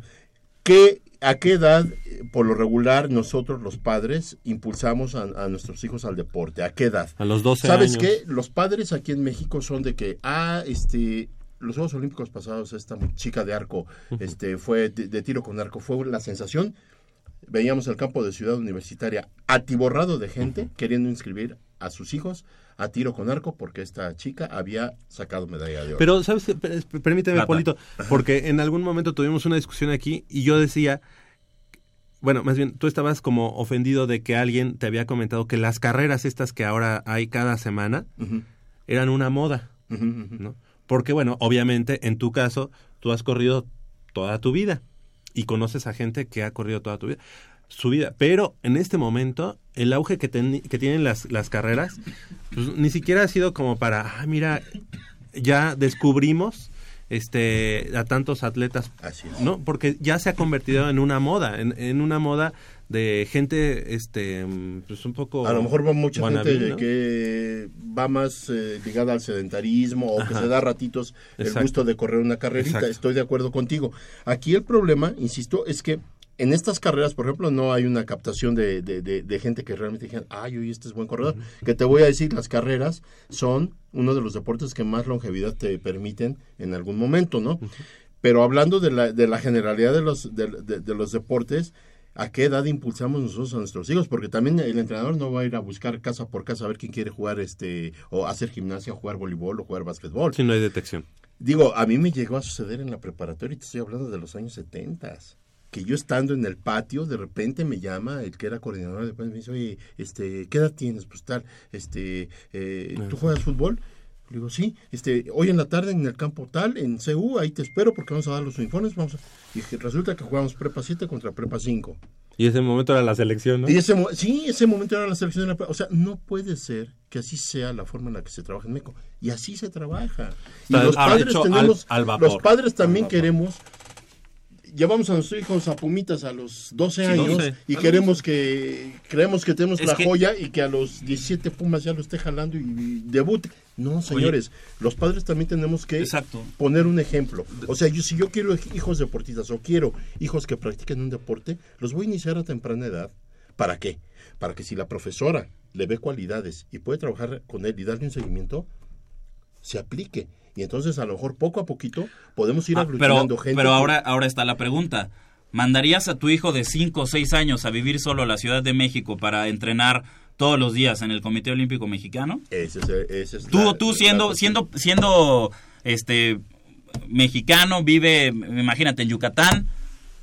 ¿qué, ¿a qué edad, eh, por lo regular, nosotros los padres impulsamos a, a nuestros hijos al deporte? ¿A qué edad? A los 12 ¿Sabes años. qué? Los padres aquí en México son de que, ah, este, los Juegos Olímpicos pasados, esta chica de arco, este, fue de, de tiro con arco, fue la sensación. Veíamos el campo de Ciudad Universitaria atiborrado de gente queriendo inscribir a sus hijos a tiro con arco porque esta chica había sacado medalla de oro. Pero, ¿sabes? Permíteme, Plata. Polito, porque en algún momento tuvimos una discusión aquí y yo decía, bueno, más bien, tú estabas como ofendido de que alguien te había comentado que las carreras estas que ahora hay cada semana eran una moda. ¿no? Porque, bueno, obviamente, en tu caso, tú has corrido toda tu vida y conoces a gente que ha corrido toda tu vida, su vida. Pero en este momento, el auge que, teni- que tienen las, las carreras, pues, ni siquiera ha sido como para, ah, mira, ya descubrimos este a tantos atletas, Así es. ¿no? Porque ya se ha convertido en una moda, en, en una moda de gente, este, pues un poco... A lo mejor va mucha wannabe, gente ¿no? que va más eh, ligada al sedentarismo o que se da ratitos el Exacto. gusto de correr una carrerita. Exacto. Estoy de acuerdo contigo. Aquí el problema, insisto, es que en estas carreras, por ejemplo, no hay una captación de, de- de- de gente que realmente digan, ay, oye, este es buen corredor. Que te voy a decir, las carreras son uno de los deportes que más longevidad te permiten en algún momento, ¿no? Pero hablando de la, de la generalidad de los, de los deportes, ¿a qué edad impulsamos nosotros a nuestros hijos? Porque también el entrenador no va a ir a buscar casa por casa a ver quién quiere jugar, este, o hacer gimnasia, o jugar voleibol, o jugar básquetbol. Si no hay detección. Digo, a mí me llegó a suceder en la preparatoria, y te estoy hablando de los años 70 que yo estando en el patio, de repente me llama el que era coordinador de me dice, oye, este, ¿qué edad tienes? Pues tal, este, eh, ¿tú juegas fútbol? Le digo, sí, este, hoy en la tarde en el campo tal, en CU, ahí te espero porque vamos a dar los uniformes, vamos a... Y resulta que jugamos prepa 7 contra prepa 5. Y ese momento era la selección, ¿no? Y ese, mo- sí, ese momento era la selección de la pre- O sea, no puede ser que así sea la forma en la que se trabaja en México. Y así se trabaja. Y los padres al vapor. los padres también queremos llevamos a nuestros hijos a Pumitas a los 12 Sí, años 12. y queremos que creemos que tenemos Es la que- joya y que a los 17 Pumas ya lo esté jalando y debute. No, señores, los padres también tenemos que Exacto. poner un ejemplo. O sea, yo si yo quiero hijos deportistas o quiero hijos que practiquen un deporte, los voy a iniciar a temprana edad. ¿Para qué? Para que si la profesora le ve cualidades y puede trabajar con él y darle un seguimiento, se aplique. Y entonces a lo mejor poco a poquito podemos ir Ah, pero, gente. pero ahora, ahora está la pregunta. ¿Mandarías a tu hijo de 5 o 6 años a vivir solo a la Ciudad de México para entrenar todos los días en el Comité Olímpico Mexicano? Ese es- ese es Tú, la- tú siendo, siendo, siendo este mexicano, vive, imagínate, en Yucatán,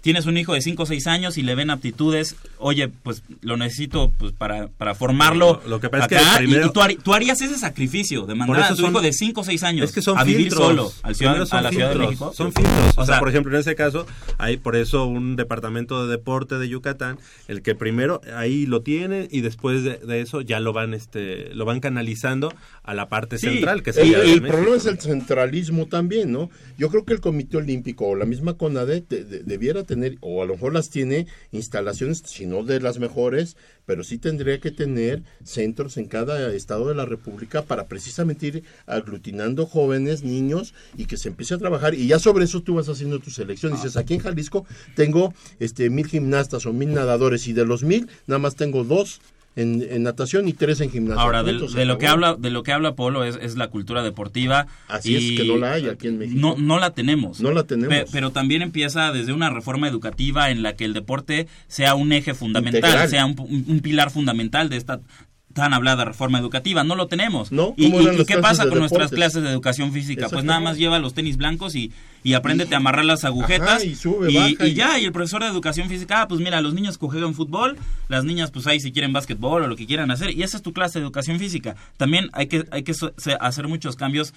tienes un hijo de 5 o 6 años y le ven aptitudes, oye, pues lo necesito pues para, para formarlo. Lo- lo que pasa es que y- primero- y, tú, harías ese sacrificio de mandar a tu son- hijo de 5 o 6 años Es que son a vivir filtros. solo al ciudad, a la Ciudad de filtros, México. Son filtros. O, O sea, sea, por ejemplo, en ese caso, hay por eso un departamento de deporte de Yucatán, el que primero ahí lo tiene y después de, de eso ya lo van este lo van canalizando a la parte Sí, central, que El, sería el problema es el centralismo también, ¿no? Yo creo que el Comité Olímpico o la misma CONADE de- de- debiera tener, o a lo mejor las tiene, instalaciones, si no de las mejores, pero sí tendría que tener centros en cada estado de la República para precisamente ir aglutinando jóvenes, niños y que se empiece a trabajar. Y ya sobre eso tú vas haciendo tu selección. Dices, aquí en Jalisco tengo este mil gimnastas o mil nadadores y de los mil nada más tengo dos. En, en natación y tres en gimnasia. Ahora, de, lo que habla de lo que habla Polo es, es la cultura deportiva. Así y es que no la hay aquí en México. No, no la tenemos. No la tenemos. Pe- pero también empieza desde una reforma educativa en la que el deporte sea un eje fundamental, Integral. sea un, un- un pilar fundamental de esta tan hablada reforma educativa. No lo tenemos. No, ¿Y, ¿cómo y- eran y las qué pasa de con nuestras clases de educación física? Pues nada más lleva los tenis blancos y, y apréndete a amarrar las agujetas. Ajá, y sube, y, baja y y- ya, y el profesor de educación física, ah, pues mira, los niños juegan fútbol, las niñas pues ahí si quieren básquetbol o lo que quieran hacer, y esa es tu clase de educación física. También hay que, hay que hacer muchos cambios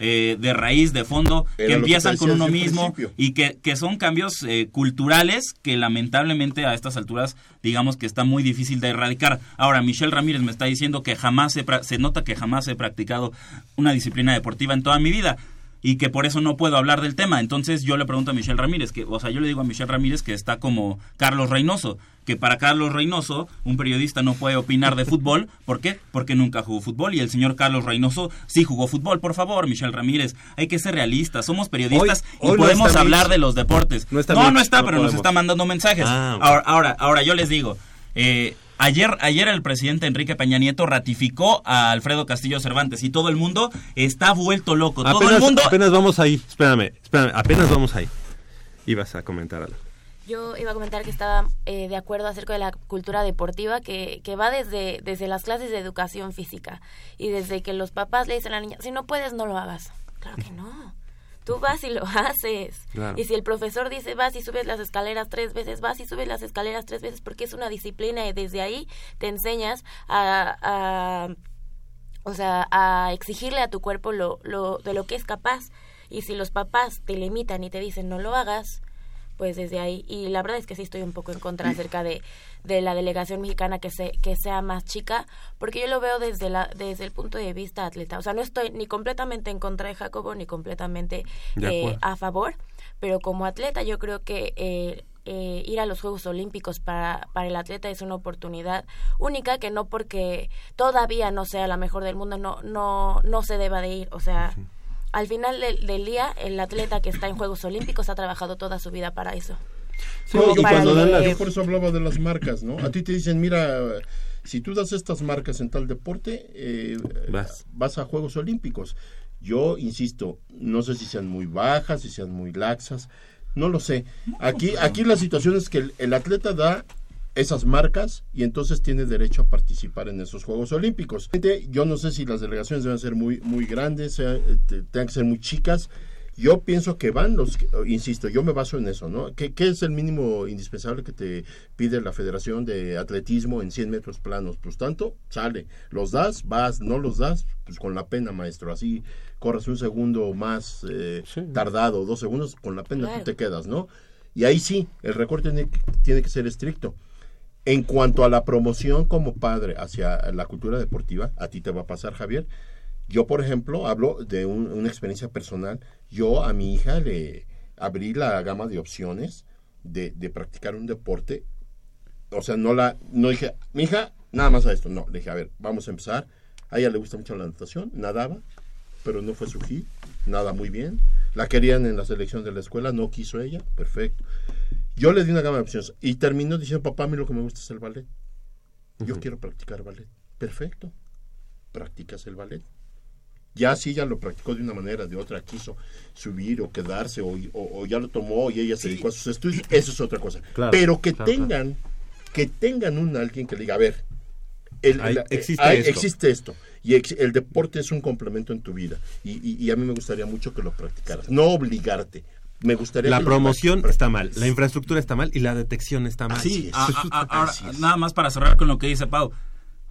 eh, de raíz, de fondo, Era que empiezan con uno mismo principio. y que, que son cambios eh, culturales que lamentablemente a estas alturas digamos que está muy difícil de erradicar. Ahora, Michelle Ramírez me está diciendo que jamás he pra- se nota que jamás he practicado una disciplina deportiva en toda mi vida y que por eso no puedo hablar del tema. Entonces yo le pregunto a Michelle Ramírez, que, o sea, yo le digo a Michelle Ramírez que está como Carlos Reynoso, que para Carlos Reynoso un periodista no puede opinar de fútbol. [laughs] ¿Por qué? Porque nunca jugó fútbol y el señor Carlos Reynoso sí jugó fútbol. Por favor, Michelle Ramírez, hay que ser realistas, somos periodistas Hoy- hoy y podemos hablar Mitch. de los deportes. No está no, Mitch, no está, no pero nos está mandando mensajes. Ah, ahora, ahora, ahora yo les digo, eh, Ayer, ayer el presidente Enrique Peña Nieto ratificó a Alfredo Castillo Cervantes y todo el mundo está vuelto loco. Todo Apenas, el mundo apenas vamos ahí. Espérame, espérame, apenas vamos ahí. Ibas a comentar algo. Yo iba a comentar que estaba eh, de acuerdo acerca de la cultura deportiva que, que va desde, desde las clases de educación física y desde que los papás le dicen a la niña, si no puedes, no lo hagas. Claro que no. Tú vas y lo haces. Claro. Y si el profesor dice vas y subes las escaleras tres veces, vas y subes las escaleras tres veces porque es una disciplina y desde ahí te enseñas a, a o sea, a exigirle a tu cuerpo lo, lo, de lo que es capaz. Y si los papás te limitan y te dicen no lo hagas, pues desde ahí. Y la verdad es que sí estoy un poco en contra acerca de, de la delegación mexicana que, se, que sea más chica, porque yo lo veo desde, la, desde el punto de vista atleta. O sea, no estoy ni completamente en contra de Jacobo ni completamente eh, a favor, pero como atleta yo creo que eh, eh, ir a los Juegos Olímpicos para, para el atleta es una oportunidad única que no porque todavía no sea la mejor del mundo no no no se deba de ir o sea al final del, del día el atleta que está en Juegos Olímpicos ha trabajado toda su vida para eso Como y para cuando dan las- yo por eso hablaba de las marcas, ¿no? A ti te dicen, mira, si tú das estas marcas en tal deporte, eh, Vas. vas a Juegos Olímpicos. Yo insisto, no sé si sean muy bajas, si sean muy laxas, no lo sé. Aquí, aquí la situación es que el, el atleta da esas marcas y entonces tiene derecho a participar en esos Juegos Olímpicos. Yo no sé si las delegaciones deben ser muy, muy grandes, sea, eh, te- tengan que ser muy chicas. Yo pienso que van los, insisto, yo me baso en eso, ¿no? ¿Qué, qué es el mínimo indispensable que te pide la Federación de Atletismo en 100 metros planos? Pues tanto, sale. Los das, vas, no los das, pues con la pena, maestro. Así corres un segundo más eh, Sí. tardado, dos segundos, con la pena Claro. tú te quedas, ¿no? Y ahí sí, el récord tiene, que- tiene que ser estricto. En cuanto a la promoción como padre hacia la cultura deportiva, a ti te va a pasar, Javier. Yo, por ejemplo, hablo de un- una experiencia personal. Yo a mi hija le abrí la gama de opciones de, de practicar un deporte. O sea, no la, no dije, mi hija, nada más a esto. No, le dije, a ver, vamos a empezar. A ella le gusta mucho la natación, nadaba, pero no fue su hit, nada muy bien. La querían en la selección de la escuela, no quiso ella, perfecto. Yo le di una gama de opciones y terminó diciendo, papá, a mí lo que me gusta es el ballet. Yo quiero practicar ballet. Perfecto. Practicas el ballet. Ya si ella lo practicó de una manera, de otra, quiso subir o quedarse o, o- o ya lo tomó y ella se dedicó a sus estudios, eso es otra cosa. Claro, Pero que claro, tengan, que tengan un alguien que le diga, a ver, el- Hay- la- existe hay- esto. existe esto. Y ex- el deporte es un complemento en tu vida. Y, y- y a mí me gustaría mucho que lo practicaras. No obligarte. Me gustaría La promoción está mal, la infraestructura está mal y la detección está mal. Sí, es. a- a- a- ahora, nada más para cerrar con lo que dice Pau.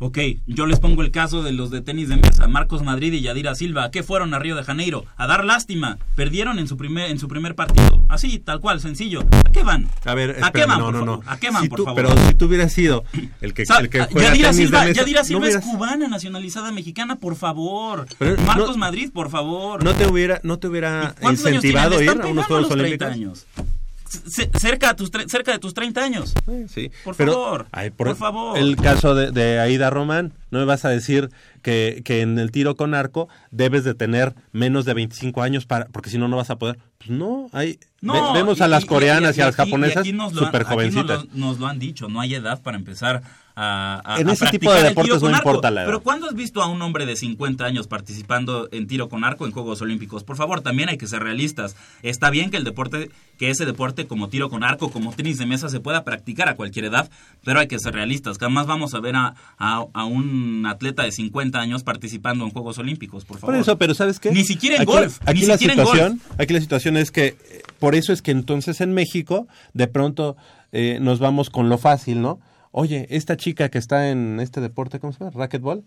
Ok, yo les pongo el caso de los de tenis de mesa, Marcos Madrid y Yadira Silva. ¿A qué fueron a Río de Janeiro? A dar lástima. Perdieron en su primer, en su primer partido. Así, tal cual, sencillo. ¿A qué van? A ver, ¿A qué van, no, por no, favor? no. ¿A qué van, Si por tú- favor? Pero si tú hubieras sido el que, el que juega Yadira tenis de Silva, mesa, Yadira no Silva hubieras- es cubana, nacionalizada mexicana, por favor. Pero Marcos no- Madrid, por favor. no te hubiera, no te hubiera ¿Cuántos años incentivado a ir a unos Juegos los 30 Olímpicos. años. Cerca, a tus cerca de tus 30 años. Sí, Por pero, favor, ay, por favor. El caso de, de Aida Román, no me vas a decir que, que en el tiro con arco debes de tener menos de 25 años para porque si no no vas a poder. Pues no, hay No, ve- vemos y- a las y- coreanas y, a las japonesas súper aquí jovencitas. Nos lo, nos lo han dicho, no hay edad para empezar a, a- En a ese tipo de deportes no arco. importa la edad. Pero ¿cuándo has visto a un hombre de 50 años participando en tiro con arco en Juegos Olímpicos? Por favor, también hay que ser realistas. Está bien que el deporte, que ese deporte como tiro con arco, como tenis de mesa se pueda practicar a cualquier edad, pero hay que ser realistas. Jamás vamos a ver a, a- un atleta de 50 años participando en Juegos Olímpicos, por favor. Por eso, pero ¿sabes qué? Ni siquiera en Aquí- golf, Aquí ni la situación, aquí la situación es que por eso es que entonces en México de pronto eh, nos vamos con lo fácil, ¿no? Oye, esta chica que está en este deporte, ¿cómo se llama? Racquetball.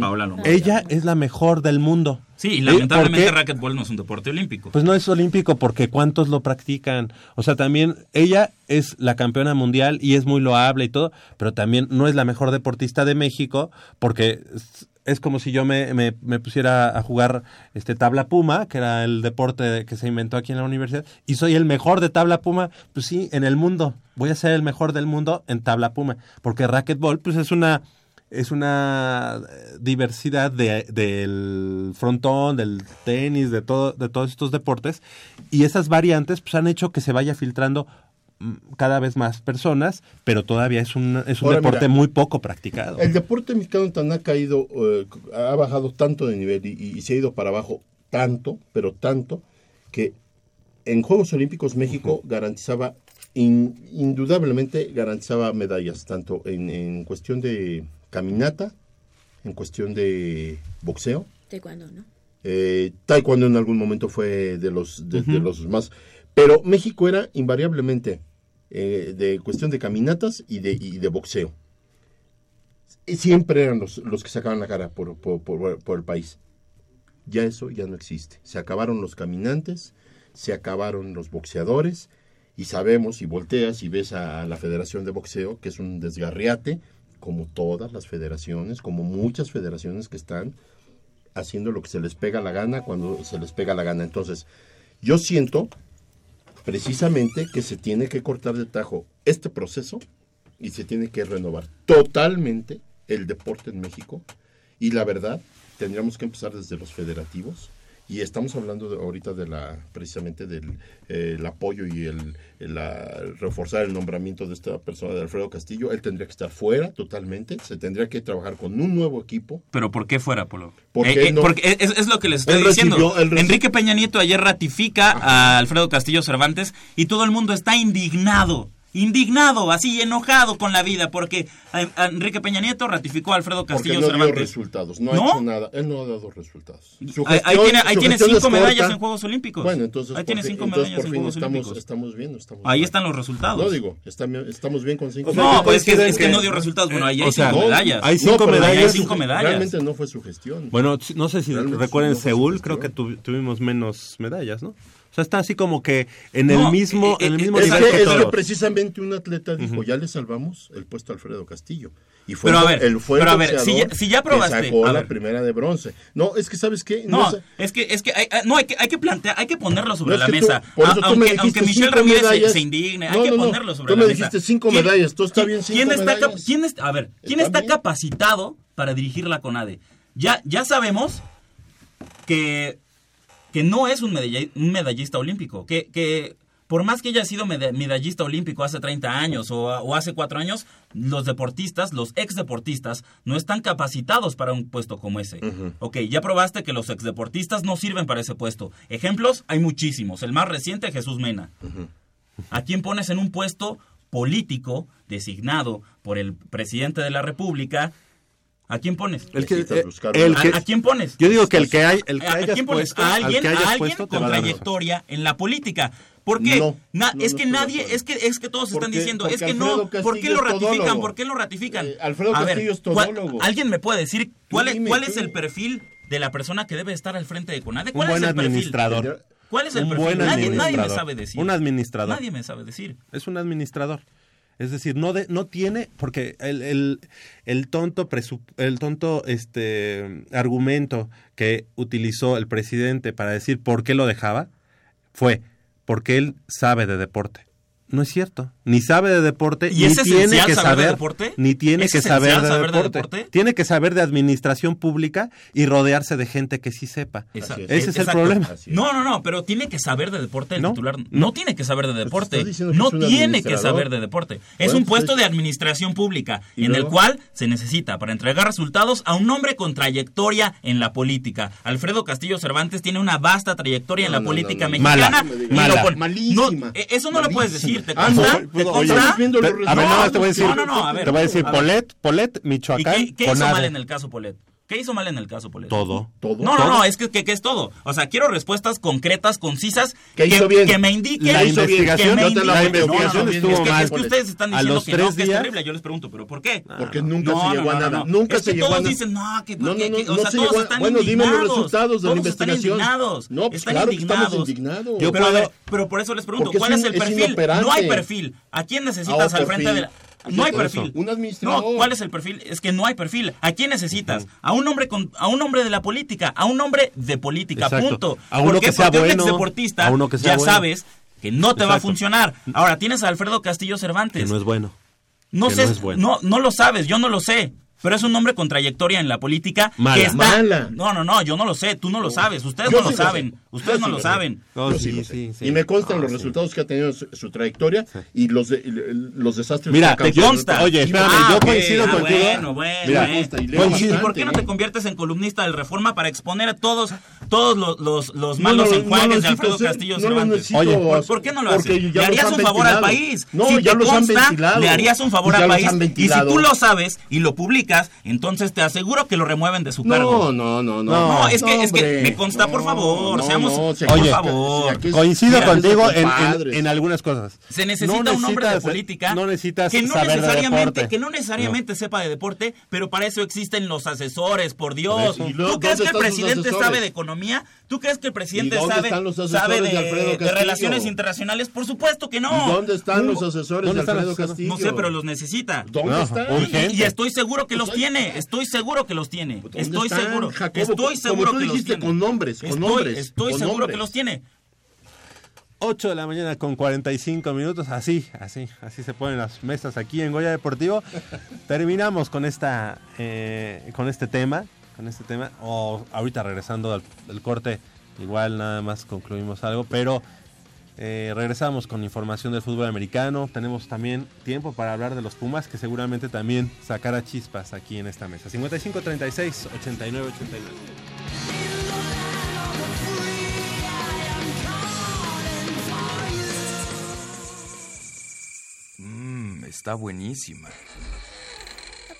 Paola Lombard. Ella es la mejor del mundo. Sí, y Eh, lamentablemente racquetball no es un deporte olímpico. Pues no es olímpico porque cuántos lo practican. O sea, también ella es la campeona mundial y es muy loable y todo, pero también no es la mejor deportista de México porque es, como si yo me, me- pusiera a jugar este tabla puma, que era el deporte que se inventó aquí en la universidad, y soy el mejor de tabla puma, pues sí, en el mundo. Voy a ser el mejor del mundo en tabla puma, porque racquetball pues es una es una diversidad de- del frontón, del tenis, de todo, de todos estos deportes, y esas variantes pues han hecho que se vaya filtrando cada vez más personas, pero todavía es un, es un Ahora, deporte mira, muy poco practicado. El deporte mexicano tan ha caído, eh, ha bajado tanto de nivel y, y se ha ido para abajo tanto, pero tanto, que en Juegos Olímpicos México garantizaba, in- indudablemente garantizaba medallas, tanto en, en cuestión de caminata, en cuestión de boxeo, Taekwondo, ¿no? eh, taekwondo en algún momento fue de los, de, de los más... Pero México era invariablemente eh, de cuestión de caminatas y de, y de boxeo. Siempre eran los, los que sacaban la cara por, por- por el país. Ya eso ya no existe. Se acabaron los caminantes, se acabaron los boxeadores y sabemos y volteas y ves a la Federación de Boxeo, que es un desgarriate, como todas las federaciones, como muchas federaciones que están haciendo lo que se les pega la gana cuando se les pega la gana. Entonces, yo siento precisamente que se tiene que cortar de tajo este proceso y se tiene que renovar totalmente el deporte en México. Y la verdad, tendríamos que empezar desde los federativos. Y estamos hablando de- ahorita de la precisamente del eh, el apoyo y el, el, la- el reforzar el nombramiento de esta persona de Alfredo Castillo. Él tendría que estar fuera totalmente. Se tendría que trabajar con un nuevo equipo. Pero ¿por qué fuera, Polo? ¿Por Eh, eh, no? Porque es, es lo que les estoy Él diciendo. recibió- Enrique Peña Nieto ayer ratifica a Alfredo Castillo Cervantes y todo el mundo está indignado. Indignado, así enojado con la vida, porque eh, Enrique Peña Nieto ratificó a Alfredo Porque Castillo no dio Cervantes. resultados. No, ¿No? ha hecho nada. Él no ha dado resultados. Su Ahí- ahí gestión- tiene, ahí su tiene gestión cinco corta. medallas en Juegos Olímpicos. Bueno, entonces. ahí por tiene fin- cinco entonces, medallas en fin Juegos estamos, Olímpicos. estamos bien. Estamos Ahí bien. están los resultados. No digo, está bien- estamos bien con cinco O sea, no, pues es que, es que que- no dio resultados. Bueno, ahí o hay sea, cinco no, medallas. hay cinco medallas. Hay cinco medallas. Realmente no fue su gestión. Bueno, no sé si Realmente recuerden no Seúl, gestión. creo que tu- tuvimos menos medallas, ¿no? O sea, está así como que en No, el mismo, eh, en el eh, mismo es nivel que, que es que precisamente un atleta dijo, ya le salvamos el puesto a Alfredo Castillo. Y fue Pero a el- ver, el, fue el pero a ver, si ya- si ya que probaste, sacó a la ver. primera de bronce. No, es que ¿sabes qué? No, es- es que, es que hay, hay- no, hay que, hay que plantear, hay que ponerlo sobre No, la que tú- mesa. por A- eso tú me aunque, aunque Michelle cinco Ramírez se, medallas. se indigne, hay No, que no, no. ponerlo sobre Tú la me mesa. dijiste cinco ¿Quién- medallas, tú está bien cinco ¿quién está, medallas? quién es- a ver, ¿quién Está está, capacitado para dirigir la CONADE? Ya, ya sabemos que, que no es un, medallista olímpico, que, que por más que haya sido meda- medallista olímpico hace 30 años o, o hace 4 años, los deportistas, los ex deportistas, no están capacitados para un puesto como ese. Ok, ya probaste que los ex deportistas no sirven para ese puesto. Ejemplos hay muchísimos. El más reciente, Jesús Mena. ¿A quién pones en un puesto político designado por el presidente de la República? ¿A quién pones? El que, eh, el que- ¿A, a quién pones? yo digo que el que hay, el que ¿A- quién pones? puesto, a al alguien, a alguien puesto con trayectoria en la política. ¿Por qué? No, Na- no, es no que de nadie, es que es que todos están diciendo, es que no, Alfredo ¿por qué Castillo lo es ratifican? todólogo. ¿Por qué lo ratifican? Eh, Alfredo A ver, Castillo es ¿cuál- todólogo. ¿Alguien me puede decir cuál, es, dime, cuál es el perfil de la persona que debe estar al frente de CONADE? Un ¿Cuál buen es el perfil? administrador. ¿Cuál es el Un perfil? buen nadie, nadie me sabe decir. Un administrador. Nadie me sabe decir. Es un administrador. Es decir, no de, no tiene, porque el, el, el tonto presu- el tonto este argumento que utilizó el presidente para decir por qué lo dejaba fue porque él sabe de deporte. No es cierto. Ni sabe de deporte, ¿Y ni es tiene que saber de deporte? ni tiene ¿Es que saber, de, saber de deporte. deporte? Tiene que saber de administración pública y rodearse de gente que sí sepa. Esa- es. Ese es el exacto. problema. Es. No, no, no, pero tiene que saber de deporte el No, titular. No, no. tiene que saber de deporte. No es un tiene que saber de deporte. Es un pues, puesto de administración pública ¿Y en el cual se necesita para entregar resultados a un hombre con trayectoria en la política. Alfredo Castillo Cervantes tiene una vasta trayectoria en la no, política no, no. mexicana. Mala, mala. Malísima. No, eh, eso no lo puedes decir. ¿Te Ah, consta? no, ¿Te oye, consta? Te- a ver, nada más te voy a decir, No, no, no, a ver. te voy a decir A. Polet, Polet, ¿Y Michoacán, qué, qué hizo mal en el caso Polet? ¿Qué hizo mal en el caso Polet? Todo. Todo. No, no, no, es que, que, que es todo. O sea, quiero respuestas concretas, concisas, ¿Qué que, hizo bien? que me indiquen. La que investigación- me yo te la investigación no, estuvo es que, mal. Es que ustedes están A diciendo los que no, tres que es días- terrible. Yo les pregunto, ¿pero por qué? Porque nunca No, se no, llegó a nada. no. Nunca Es se que llegó a todos nada. dicen, no, que, No, que- no, que- no, o no sea, se todos llegó a- están bueno, dime los indignados. resultados de la Todos están investigación. indignados. No, están claro que estamos indignados. pero, por eso les pregunto, ¿cuál es, el perfil? No hay perfil. ¿A quién necesitas al frente de la... No hay perfil. un administrador. No, ¿cuál es el perfil? Es que no hay perfil. ¿A quién necesitas? A un hombre con, a un hombre de la política, a un hombre de política, Exacto. punto. A uno que sea bueno, exdeportista a uno que sea ya bueno. sabes que no te va a funcionar. Ahora tienes a Alfredo Castillo Cervantes. Que no es bueno. No que sé, no es bueno. no, no lo sabes, yo no lo sé. Pero es un hombre con trayectoria en la política Mala. que está. Mala. No, no, no, yo no lo sé, tú no lo sabes, ustedes Yo no lo sí lo saben. Ustedes no sí lo saben. No, Yo sí, sí lo sé. sí, sí. Y me constan Ah, los sí. resultados que ha tenido su, su trayectoria y los de- los desastres Mira, que te consta. Oye, espérame, Ah, yo coincido ah, contigo. Bueno, bueno, Mira, consta y leo Oye, bastante, ¿y por qué no ¿eh? te conviertes en columnista del Reforma para exponer a todos, todos los, los, los No, malos no, no enjuagues de Alfredo ser- Castillo Cervantes? Oye, ¿Por, por qué no lo haces? Le harías un favor al país. No, si ya te los han consta, ventilado. le harías un favor al país. Y si tú lo sabes y lo publicas, entonces te aseguro que lo remueven de su cargo. No, no, no, no. No, es que, es que hombre. me consta, por favor, no, no, se por favor. Coincido mira, contigo de en, en- algunas cosas. Se necesita No un hombre de política no necesitas que no saber de necesariamente deporte. que no necesariamente sepa de deporte, pero para eso existen los asesores, por Dios. Por eso. ¿Y luego ¿Tú crees que el presidente sabe de economía? ¿Tú crees que el presidente ¿Y dónde sabe, los asesores sabe de, relaciones internacionales? Por supuesto que no. ¿Y dónde están los asesores ¿Dónde de Alfredo los asesores? Castillo? No sé, pero los necesita. ¿Dónde No, están? Y, y estoy seguro que los Pues tiene, estoy seguro que los tiene. ¿Dónde Estoy están, seguro. Jacobo? Estoy Como seguro tú que los dijiste, tiene. con nombres, con Estoy- nombres, Estoy con seguro nombres. que los tiene. 8 de la mañana con 45 minutos, así, así, así se ponen las mesas aquí en Goya Deportivo. [laughs] Terminamos con esta, eh, con este tema, con este tema. O ahorita regresando al, corte, igual nada más concluimos algo, pero eh, regresamos con información del fútbol americano. Tenemos también tiempo para hablar de los Pumas, que seguramente también sacará chispas aquí en esta mesa. 55 36 89 89. Mmm, está buenísima.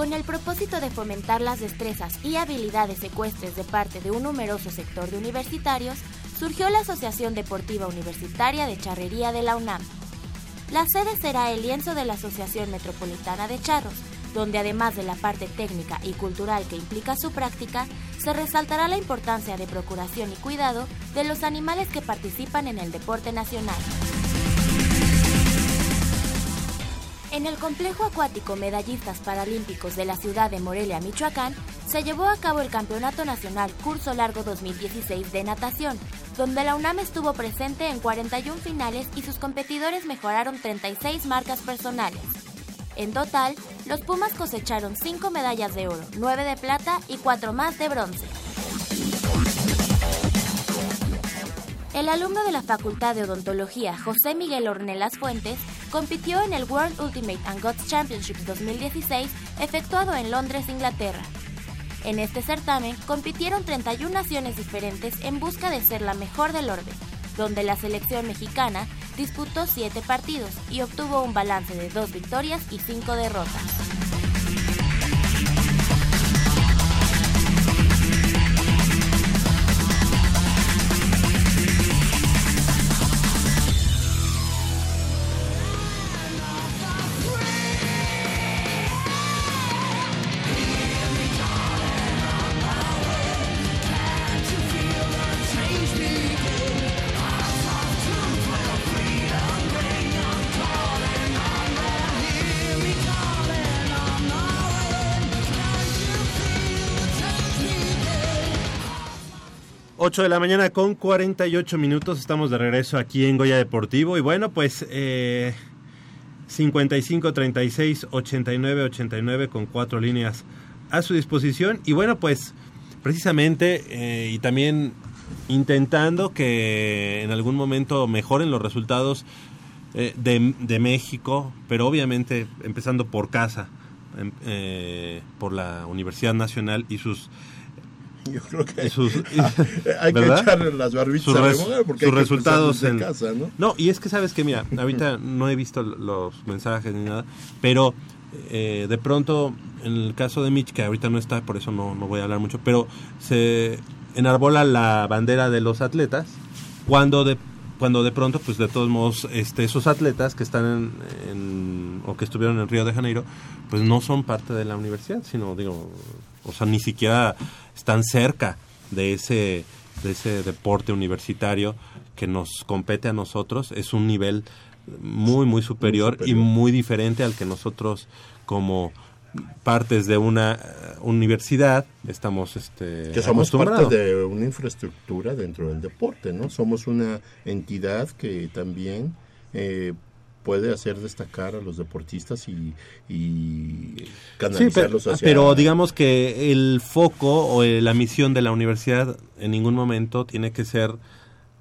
Con el propósito de fomentar las destrezas y habilidades ecuestres de parte de un numeroso sector de universitarios, surgió la Asociación Deportiva Universitaria de Charrería de la UNAM. La sede será el lienzo de la Asociación Metropolitana de Charros, donde además de la parte técnica y cultural que implica su práctica, se resaltará la importancia de procuración y cuidado de los animales que participan en el deporte nacional. En el complejo acuático Medallistas Paralímpicos de la ciudad de Morelia, Michoacán, se llevó a cabo el Campeonato Nacional Curso Largo 2016 de natación, donde la UNAM estuvo presente en 41 finales y sus competidores mejoraron 36 marcas personales. En total, los Pumas cosecharon 5 medallas de oro, 9 de plata y 4 más de bronce. El alumno de la Facultad de Odontología, José Miguel Ornelas Fuentes, compitió en el World Ultimate and Gods Championships 2016 efectuado en Londres, Inglaterra. En este certamen compitieron 31 naciones diferentes en busca de ser la mejor del orden, donde la selección mexicana disputó 7 partidos y obtuvo un balance de 2 victorias y 5 derrotas. Ocho de la mañana con 48 minutos. Estamos de regreso aquí en Goya Deportivo. Y bueno, pues eh, 55 36 89 89 con cuatro líneas a su disposición. Y bueno, pues precisamente eh, y también intentando que en algún momento mejoren los resultados eh, de, de México, pero obviamente empezando por casa, em- eh, por la Universidad Nacional y sus [laughs] Yo creo que y sus- [laughs] hay que echarle las barbitas sus, a res- porque sus hay que resultados en casa, ¿no? No, y es que sabes que mira, ahorita no he visto los mensajes ni nada, pero eh, de pronto en el caso de Mitch que ahorita no está, por eso no, no voy a hablar mucho, pero se enarbola la bandera de los atletas cuando de cuando de pronto pues de todos modos este esos atletas que están en, en- o que estuvieron en Río de Janeiro pues no son parte de la universidad sino digo o sea ni siquiera están cerca de ese de ese deporte universitario que nos compete a nosotros es un nivel muy muy superior, superior. y muy diferente al que nosotros como partes de una eh, universidad estamos este que somos parte de una infraestructura dentro del deporte, ¿no? Somos una entidad que también eh, puede hacer destacar a los deportistas y, y Sí, pero, canalizarlos hacia... pero digamos que el foco o eh, la misión de la universidad en ningún momento tiene que ser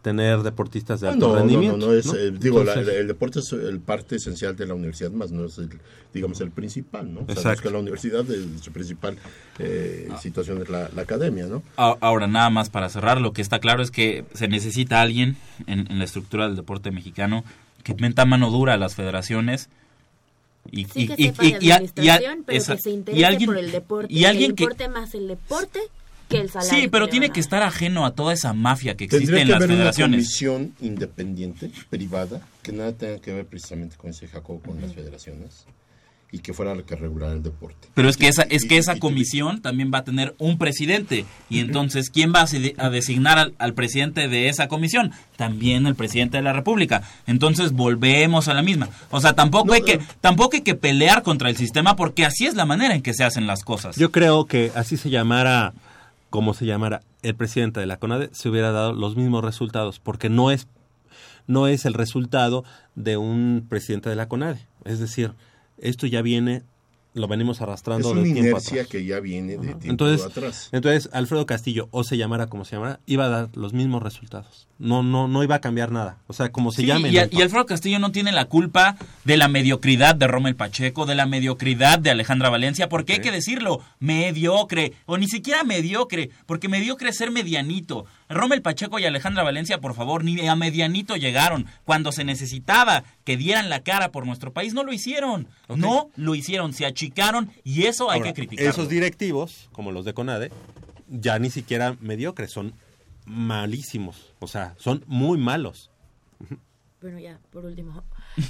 tener deportistas de Ah, alto no, no, rendimiento. no, no, es, ¿no? eh, digo, la- Entonces, el deporte es el parte esencial de la universidad, más no es, el, digamos, el principal, ¿no? Sabemos Exacto. que la universidad, eh, su principal eh, situación es la, la academia, ¿no? Ahora, nada más para cerrar, lo que está claro es que se necesita alguien en, en la estructura del deporte mexicano que meta mano dura a las federaciones. Y, Sí que y- y- sepa y- y administración, y pero esa- que se y interese alguien- por el deporte. Y alguien que importe más el deporte que el salario. Sí, pero que tiene que estar ajeno a toda esa mafia que existe Tendría en que las haber una federaciones. comisión independiente, privada, que nada tenga que ver precisamente con ese Jacob, con las federaciones, y que fuera la que regulara el deporte. Pero es que esa, es que esa comisión también va a tener un presidente. Y entonces, ¿quién va a, desi- a designar al, al presidente de esa comisión? También el presidente de la República. Entonces volvemos a la misma. O sea, tampoco No, hay que, tampoco hay que pelear contra el sistema porque así es la manera en que se hacen las cosas. Yo creo que así se llamara, como se llamara el presidente de la CONADE, se hubiera dado los mismos resultados, porque no es, no es el resultado de un presidente de la CONADE. Es decir, esto ya viene, lo venimos Es arrastrando una de tiempo inercia atrás. que ya viene de tiempo Entonces, atrás. entonces Alfredo Castillo, o se llamara como se llamara, iba a dar los mismos resultados. No, no, no iba a cambiar nada. O sea, como se Sí, llame. y, a-. Alfredo Castillo no tiene la culpa de la mediocridad de Rommel Pacheco, de la mediocridad de Alejandra Valencia, porque hay Ok. que decirlo, mediocre, o ni siquiera mediocre, porque mediocre es ser medianito. Rommel Pacheco y Alejandra Valencia, por favor, ni a medianito llegaron. Cuando se necesitaba que dieran la cara por nuestro país, no lo hicieron. No lo hicieron, se achicaron y eso hay Ahora, que criticarlo. Esos directivos, como los de CONADE, ya ni siquiera mediocres, son malísimos. O sea, son muy malos. Bueno, ya, por último.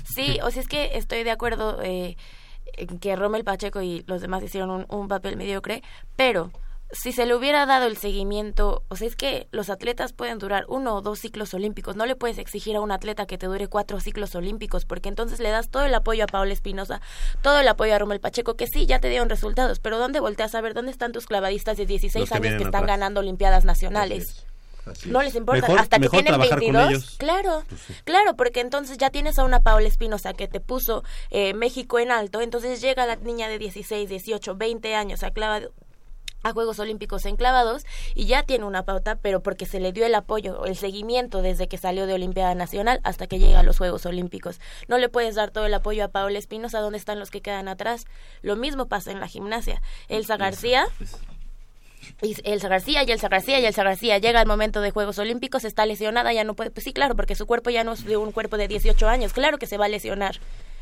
Sí, o sea, es que estoy de acuerdo eh, en que Rommel Pacheco y los demás hicieron un, un papel mediocre, pero si se le hubiera dado el seguimiento, o sea, es que los atletas pueden durar uno o dos ciclos olímpicos, no le puedes exigir a un atleta que te dure cuatro ciclos olímpicos, porque entonces le das todo el apoyo a Paola Espinosa, todo el apoyo a Romel Pacheco, que sí, ya te dieron resultados, pero ¿dónde volteas a ver dónde están tus clavadistas de 16 Los que años que están atrás. ganando Olimpiadas Nacionales? Así No es. les importa, Mejor- hasta que tienen trabajar con 22. ellos. Claro, Pues sí. claro, porque entonces ya tienes a una Paola Espinosa que te puso eh, México en alto, entonces llega la niña de 16, 18, 20 años a clava- a Juegos Olímpicos enclavados y ya tiene una pauta, pero porque se le dio el apoyo, el seguimiento desde que salió de Olimpiada Nacional hasta que llega a los Juegos Olímpicos. No le puedes dar todo el apoyo a Paola Espinosa, ¿dónde están los que quedan atrás? Lo mismo pasa en la gimnasia. Elsa García y Elsa García y Elsa García y Elsa García llega el momento de Juegos Olímpicos, está lesionada, ya no puede, pues sí, claro, porque su cuerpo ya no es de un cuerpo de 18 años, claro que se va a lesionar.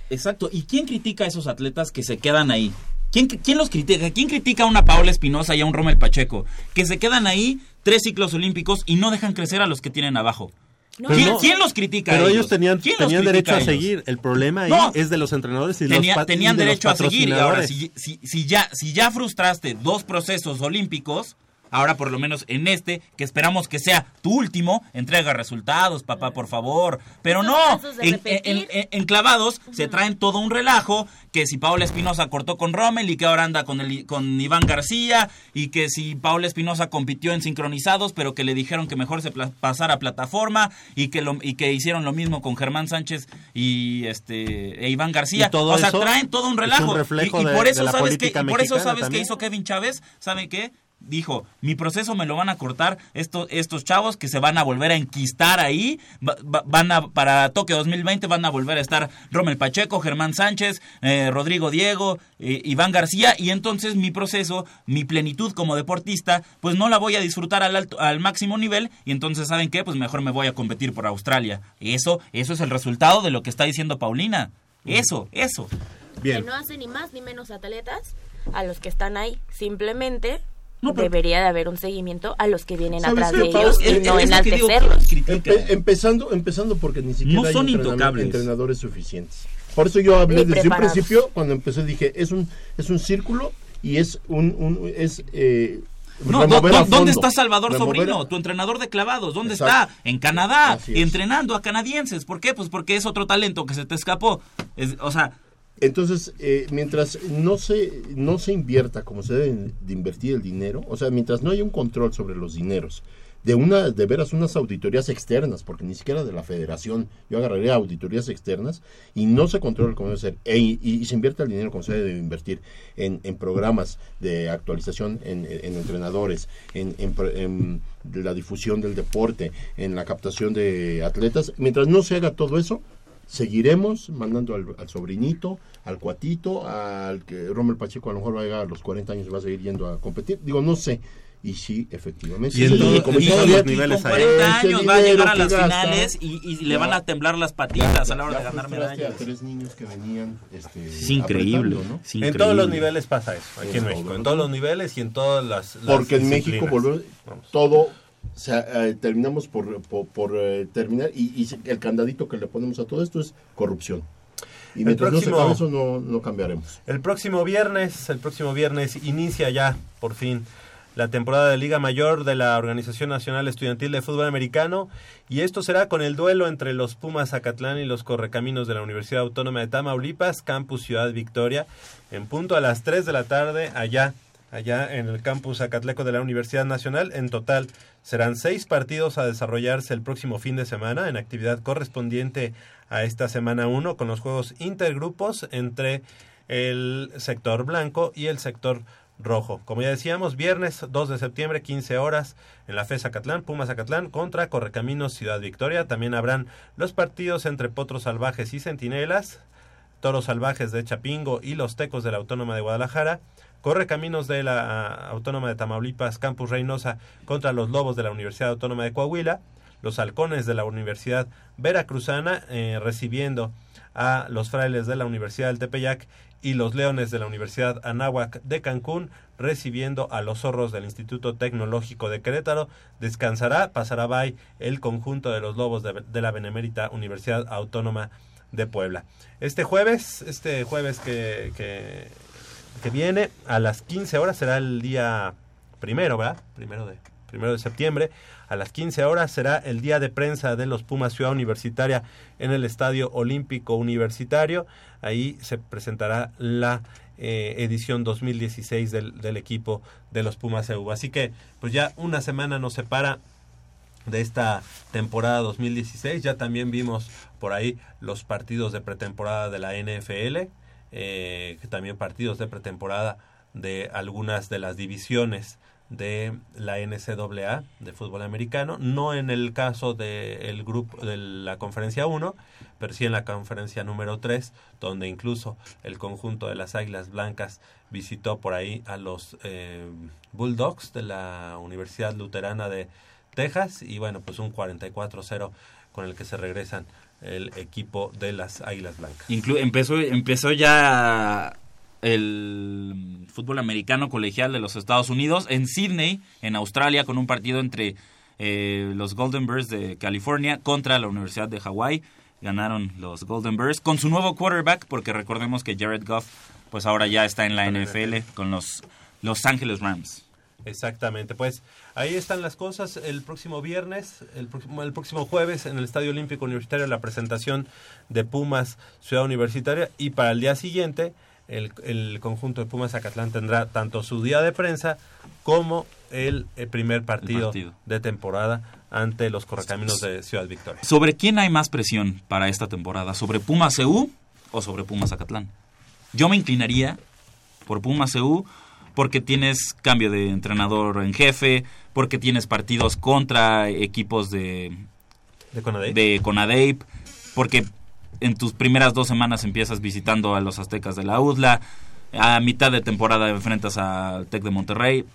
Exacto. ¿Y quién critica a esos atletas que se quedan ahí? ¿Quién, quién los critica? ¿Quién critica a una Paola Espinosa y a un Rommel Pacheco? Que se quedan ahí tres ciclos olímpicos y no dejan crecer a los que tienen abajo. No. ¿Quién, no- quién los critica Pero a ellos tenían, ¿Quién los tenían derecho a ellos? seguir. El problema ahí No. es de los entrenadores y Tenía- los tenían y de los derecho a seguir. Y ahora, si, si ya, si ya frustraste dos procesos olímpicos, ahora por lo menos en este, que esperamos que sea tu último, entrega resultados, papá, por favor. Pero no, en, en- en- en clavados se traen todo un relajo, que si Paola Espinosa cortó con Rommel y que ahora anda con, el, con Iván García, y que si Paola Espinosa compitió en sincronizados, pero que le dijeron que mejor se pasara a plataforma, y que, lo, y que hicieron lo mismo con Germán Sánchez y este e Iván García. Y todo o sea, eso traen todo un es un relajo. reflejo y, por eso de la sabes que, por eso sabes también. hizo Kevin Chávez, ¿sabe qué? Dijo, mi proceso me lo van a cortar estos, estos chavos que se van a volver a enquistar ahí, va- va- van a, para Tokio 2020 van a volver a estar Rommel Pacheco, Germán Sánchez, eh, Rodrigo Diego, eh, Iván García, y entonces mi proceso, mi plenitud como deportista, pues no la voy a disfrutar al, alto- al máximo nivel, y entonces, ¿saben qué? Pues mejor me voy a competir por Australia. Eso, eso es el resultado de lo que está diciendo Paulina. Eso, eso. Bien. Que no hace ni más ni menos atletas a los que están ahí, simplemente No, pero- debería de haber un seguimiento a los que vienen ¿Sabes atrás qué, de ellos y Es- no enaltecerlos. Empe- empezando, empezando porque ni siquiera No hay son intocables. entrenadores suficientes. Por eso yo hablé Ni desde un principio, cuando empecé dije, es un, es un círculo y es un, un- es eh, No, remover ¿dó- a dó- ¿Dónde está Salvador Remover Sobrino, tu entrenador de clavados? ¿Dónde Exacto. está? En Canadá, entrenando a canadienses. ¿Por qué? Pues porque es otro talento que se te escapó. Es- o sea, Entonces, eh, mientras no se, no se invierta como se debe de invertir el dinero, o sea, mientras no haya un control sobre los dineros, de una, de veras unas auditorías externas, porque ni siquiera de la federación, yo agarraría auditorías externas y no se controla como debe ser, e- y, se invierte el dinero como se debe de invertir en, en programas de actualización, en, en entrenadores, en, en la difusión del deporte, en la captación de atletas, mientras no se haga todo eso, seguiremos mandando al, al sobrinito, al cuatito, al que Rommel Pacheco a lo mejor va a llegar a los 40 años y va a seguir yendo a competir. Digo, no sé. Y sí, efectivamente. Y en Sí, todo- como todos los niveles con ahí. 40 Ese años va a llegar a las gasta. finales y, y le Ya. van a temblar las patitas a la hora de ganar frustraste medallas. a tres niños que venían este, Es increíble. apretando, ¿no? es En todos los niveles pasa eso, aquí en En México. todos. En todos los niveles y en todas las. las Porque en México volvemos- todo o sea, eh, terminamos por, por, por, eh, terminar y, y el candadito que le ponemos a todo esto es corrupción. Y mientras próximo- no se eso no, no cambiaremos. El próximo viernes, el próximo viernes inicia ya, por fin, la temporada de Liga Mayor de la Organización Nacional Estudiantil de Fútbol Americano y esto será con el duelo entre los Pumas Zacatlán y los Correcaminos de la Universidad Autónoma de Tamaulipas, Campus Ciudad Victoria, en punto a las 3 de la tarde allá, allá en el Campus Zacatleco de la Universidad Nacional. En total serán seis partidos a desarrollarse el próximo fin de semana en actividad correspondiente a esta semana 1 con los juegos intergrupos entre el sector blanco y el sector rojo. Como ya decíamos, viernes 2 de septiembre, 15 horas, en la FE Zacatlán, Pumas Zacatlán contra Correcaminos Ciudad Victoria. También habrán los partidos entre Potros Salvajes y Centinelas, Toros Salvajes de Chapingo y los Tecos de la Autónoma de Guadalajara. Correcaminos de la Autónoma de Tamaulipas, Campus Reynosa contra los Lobos de la Universidad Autónoma de Coahuila. Los Halcones de la Universidad Veracruzana eh, recibiendo a los Frailes de la Universidad del Tepeyac y los Leones de la Universidad Anáhuac de Cancún recibiendo a los zorros del Instituto Tecnológico de Querétaro. Descansará, pasará by el conjunto de los Lobos de, la Benemérita Universidad Autónoma de Puebla. Este jueves, este jueves que, que viene a las 15 horas será el día primero, ¿verdad? Primero de, primero de septiembre. A las 15 horas será el día de prensa de los Pumas Ciudad Universitaria en el Estadio Olímpico Universitario. Ahí se presentará la eh, edición 2016 del, del equipo de los Pumas EU. Así que, pues ya una semana nos separa de esta temporada 2016. Ya también vimos por ahí los partidos de pretemporada de la NFL, eh, también partidos de pretemporada de algunas de las divisiones de la NCAA de fútbol americano, no en el caso del grupo de la conferencia 1, pero sí en la conferencia número 3, donde incluso el conjunto de las Águilas Blancas visitó por ahí a los eh, Bulldogs de la Universidad Luterana de Texas y bueno, pues un 44-0 con el que se regresan el equipo de las Águilas Blancas. Inclu empezó, empezó ya el fútbol americano colegial de los Estados Unidos en Sydney, en Australia, con un partido entre eh, los Golden Bears de California contra la Universidad de Hawái. Ganaron los Golden Bears con su nuevo quarterback, porque recordemos que Jared Goff, pues ahora ya está en la NFL con los Los Angeles Rams. Exactamente, pues ahí están las cosas. El próximo viernes, el próximo, el próximo jueves en el Estadio Olímpico Universitario la presentación de Pumas Ciudad Universitaria y para el día siguiente el, el conjunto de Pumas Zacatlán tendrá tanto su día de prensa como el, el primer partido, partido. de temporada ante los Correcaminos de Ciudad Victoria. ¿Sobre quién hay más presión para esta temporada? ¿Sobre Pumas CU o sobre Pumas Zacatlán? Yo me inclinaría por Pumas CU porque tienes cambio de entrenador en jefe, porque tienes partidos contra equipos de, de Conadeip, de Conadeip porque en tus primeras dos semanas empiezas visitando a los aztecas de la UDLA, a mitad de temporada enfrentas al TEC de Monterrey.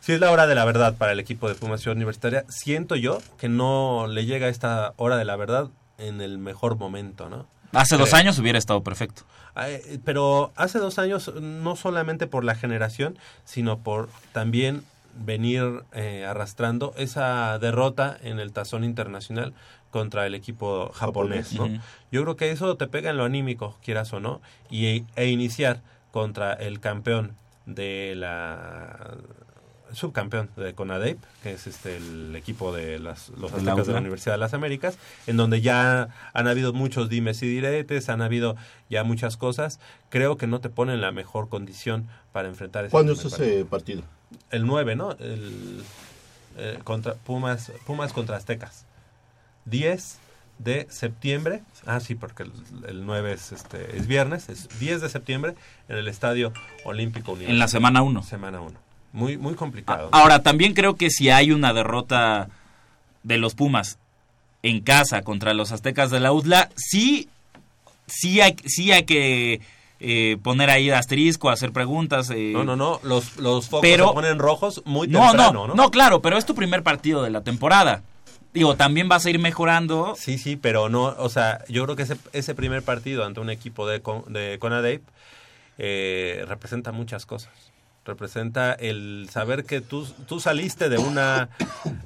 Sí, es la hora de la verdad para el equipo de Pumas Ciudad Universitaria. Siento yo que no le llega esta hora de la verdad en el mejor momento, ¿no? Hace dos años hubiera estado perfecto. Ay, Pero hace dos años, no solamente por la generación, sino por también venir eh, arrastrando esa derrota en el tazón internacional contra el equipo japonés, ¿no? Yo creo que eso te pega en lo anímico, quieras o no, y, e iniciar contra el campeón de la subcampeón de Conadeip, que es este el equipo de las, los aztecas de la. Universidad de las Américas, en donde ya han habido muchos dimes y diretes, han habido ya muchas cosas. Creo que no te pone en la mejor condición para enfrentar ese ¿Cuándo es ese partido? el 9, ¿no? El, eh, contra Pumas, Pumas contra Aztecas. 10 de septiembre. Ah, sí, porque el, el 9 es, este, es viernes. Es 10 de septiembre en el Estadio Olímpico Universitario. En la semana 1. Semana 1. Muy, muy complicado. Ahora, también creo que si hay una derrota de los Pumas en casa contra los Aztecas de la UDLA, sí, sí hay, sí hay que eh, poner ahí asterisco, hacer preguntas. eh, No, no, no. Los, los focos Pero- se ponen rojos muy no, temprano, no, ¿no? no, claro, pero es tu primer partido de la temporada. Digo, también vas a ir mejorando. Sí, sí, pero no, o sea, yo creo que ese, ese primer partido ante un equipo de, de Conadeip eh, representa muchas cosas. Representa el saber que tú, tú saliste de una,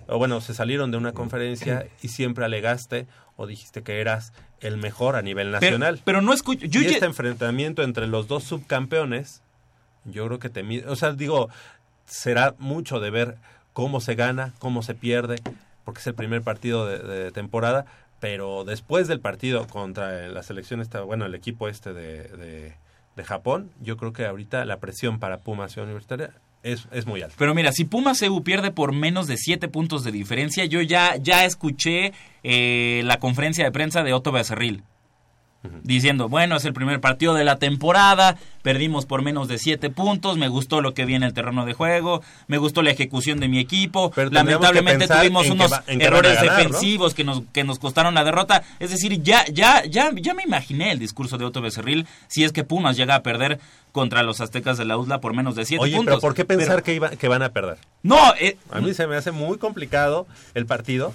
o bueno, se salieron de una conferencia y siempre alegaste o dijiste que eras el mejor a nivel nacional. pero no escucho. Yo y ya- este enfrentamiento entre los dos subcampeones, yo creo que te o sea, digo, será mucho de ver cómo se gana, cómo se pierde, porque es el primer partido de, de temporada, pero después del partido contra la selección esta, bueno, el equipo este de, de, de Japón, yo creo que ahorita la presión para Pumas Ciudad Universitaria es, es muy alta. Pero mira, si Pumas CU pierde por menos de 7 puntos de diferencia, yo ya, ya escuché eh, la conferencia de prensa de Otto Becerril. Diciendo, bueno, es el primer partido de la temporada, perdimos por menos de 7 puntos, me gustó lo que vi en el terreno de juego, me gustó la ejecución de mi equipo, Pero lamentablemente tuvimos unos va- errores ganar, ¿no? defensivos que, nos, que nos costaron la derrota. Es decir, ya, ya, ya, ya me imaginé el discurso de Otto Becerril si es que Pumas llega a perder contra los aztecas de la USLA por menos de 7 Oye, puntos. pero ¿por qué pensar que, iba- que van a perder? No, eh, A mí se me hace muy complicado el partido,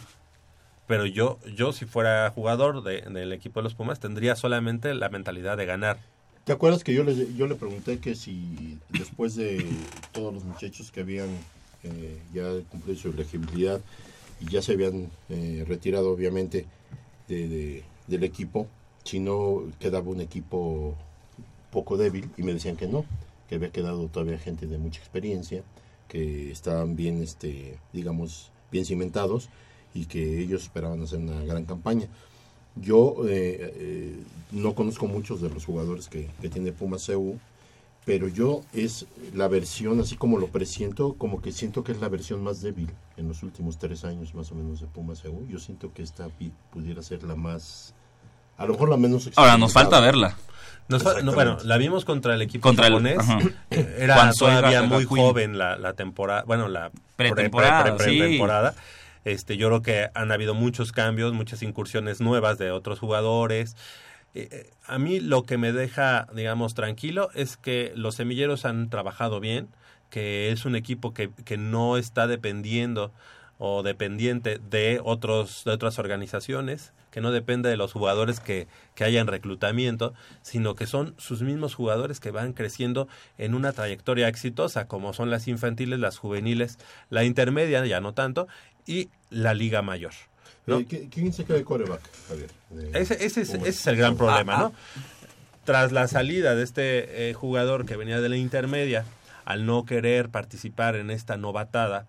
pero yo, yo si fuera jugador de- del equipo de los Pumas, tendría solamente la mentalidad de ganar. ¿Te acuerdas que yo le, yo le pregunté que si después de todos los muchachos que habían eh, ya cumplido su elegibilidad y ya se habían eh, retirado obviamente de, de- del equipo, si no quedaba un equipo poco débil y me decían que no, que había quedado todavía gente de mucha experiencia, que estaban bien, este, digamos, bien cimentados y que ellos esperaban hacer una gran campaña. Yo eh, eh, no conozco muchos de los jugadores que, que tiene Pumas CU, pero yo es la versión, así como lo presiento, como que siento que es la versión más débil en los últimos tres años más o menos de Pumas EU. Yo siento que esta pudiera ser la más, a lo mejor la menos Ahora, nos falta verla. Nos fa- no, bueno, la vimos contra el equipo Contra el- japonés. ajá. Eh, Era todavía muy joven la, la temporada, bueno, la pre- Pretemporada, pre- pre- sí. Este, yo creo que han habido muchos cambios, muchas incursiones nuevas de otros jugadores. Eh, eh, a mí lo que me deja, digamos, tranquilo es que los semilleros han trabajado bien, que es un equipo que, que no está dependiendo o dependiente de otros de otras organizaciones, que no depende de los jugadores que, que haya en reclutamiento, sino que son sus mismos jugadores que van creciendo en una trayectoria exitosa, como son las infantiles, las juveniles, la intermedia, ya no tanto, y la liga mayor. ¿no? Eh, ¿qui- ¿Quién se queda de coreback, Javier? De- Ese, ese es, Pumas. ese es el gran problema, Ah, ¿no? Tras la salida de este eh, jugador que venía de la intermedia, al no querer participar en esta novatada,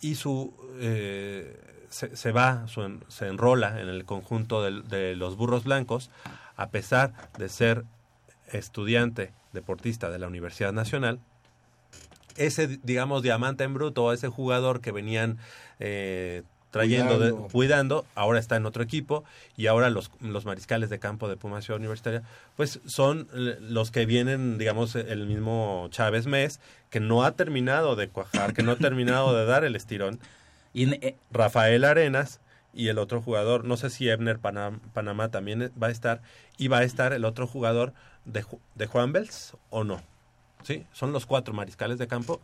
y su eh, se, se va, su se enrola en el conjunto de, los burros blancos, a pesar de ser estudiante deportista de la Universidad Nacional, ese, digamos, diamante en bruto, ese jugador que venían eh, trayendo, de- Cuidando. ahora está en otro equipo y ahora los, los mariscales de campo de Puma Ciudad Universitaria, pues son eh, los que vienen, digamos, el mismo Chávez Mes, que no ha terminado de cuajar, que no ha terminado de dar el estirón, Y eh, Rafael Arenas y el otro jugador, no sé si Ebner Panam- Panamá también va a estar, y va a estar el otro jugador de, de Juan Bels o no. Sí, son los cuatro mariscales de campo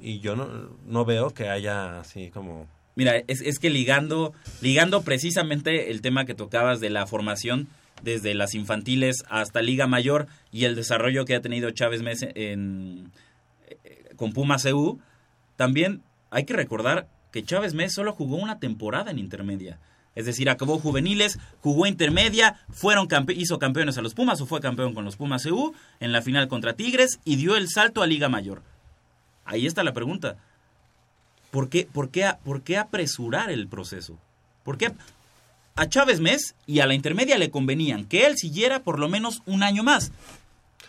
y yo no, no veo que haya así como... Mira, es, es que ligando, ligando precisamente el tema que tocabas de la formación desde las infantiles hasta Liga Mayor y el desarrollo que ha tenido Chávez Mes en, eh, con Pumas CU, también hay que recordar que Chávez Mes solo jugó una temporada en intermedia. Es decir, acabó juveniles, jugó intermedia, fueron hizo campeones a los Pumas o fue campeón con los Pumas CU en la final contra Tigres y dio el salto a Liga Mayor. Ahí está la pregunta. ¿Por qué, por qué, por qué apresurar el proceso? ¿Por qué a Chávez Mes y a la intermedia le convenían que él siguiera por lo menos un año más?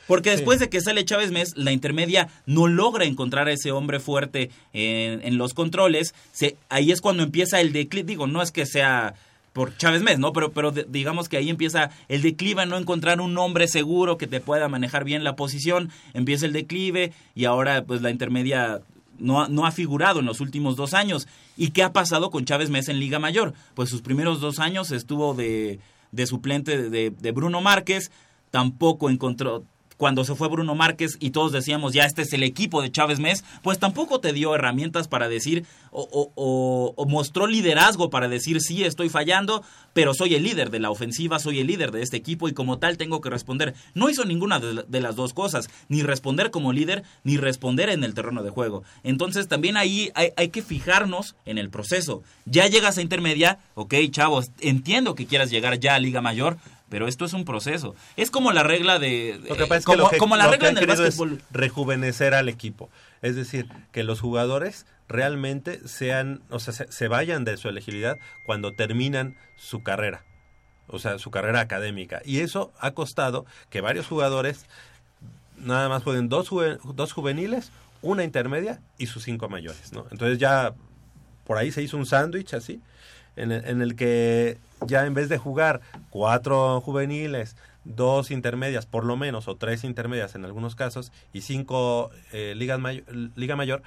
Porque después de que sale Chávez Mes, la intermedia no logra encontrar a ese hombre fuerte en, en los controles. Se, ahí es cuando empieza el declive. Digo, no es que sea por Chávez Mes, ¿no? Pero, pero de- digamos que ahí empieza el declive, a no encontrar un hombre seguro que te pueda manejar bien la posición. Empieza el declive y ahora pues la intermedia no ha, no ha figurado en los últimos dos años. ¿Y qué ha pasado con Chávez Mes en Liga Mayor? Pues sus primeros dos años estuvo de, de suplente de, de Bruno Márquez, tampoco encontró... Cuando se fue Bruno Márquez y todos decíamos ya este es el equipo de Chávez Mes, pues tampoco te dio herramientas para decir o, o- o- mostró liderazgo para decir sí estoy fallando, pero soy el líder de la ofensiva, soy el líder de este equipo y como tal tengo que responder. No hizo ninguna de, de las dos cosas, ni responder como líder, ni responder en el terreno de juego. Entonces también ahí hay, hay que fijarnos en el proceso. Ya llegas a intermedia, ok chavos, entiendo que quieras llegar ya a Liga Mayor, pero esto es un proceso. Es como la regla de... Lo que pasa es como, que lo que, como la lo regla que en el básquetbol. rejuvenecer al equipo. Es decir, que los jugadores realmente sean, o sea, se, se vayan de su elegibilidad cuando terminan su carrera. O sea, su carrera académica. Y eso ha costado que varios jugadores nada más jueguen dos, juve- dos juveniles, una intermedia y sus cinco mayores, ¿no? Entonces ya por ahí se hizo un sándwich así, en el, en el que ya en vez de jugar cuatro juveniles, dos intermedias por lo menos, o tres intermedias en algunos casos, y cinco eh, ligas may- Liga Mayor,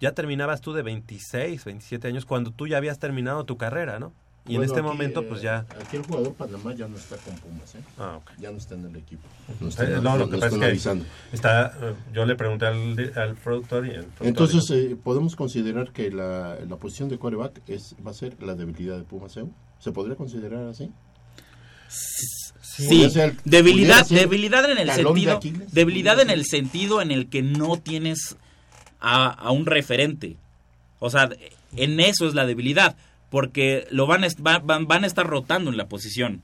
ya terminabas tú de 26, 27 años cuando tú ya habías terminado tu carrera, ¿no? Y en este aquí, momento, eh, pues ya... Aquí el jugador Panamá ya no está con Pumas, ¿eh? Ah, ok. Ya no está en el equipo. Eh, están- no, lo que pasa es que avisando. está, eh, yo le pregunté al, al productor y el productor Entonces, eh, ¿podemos considerar que la, la posición de coreback es, va a ser la debilidad de Pumas EU? ¿Se podría considerar así? Sí, ser- debilidad, debilidad en el de sentido, debilidad en el sentido en el que no tienes a, a un referente. O sea, en eso es la debilidad, porque lo van a, van, van a estar rotando en la posición.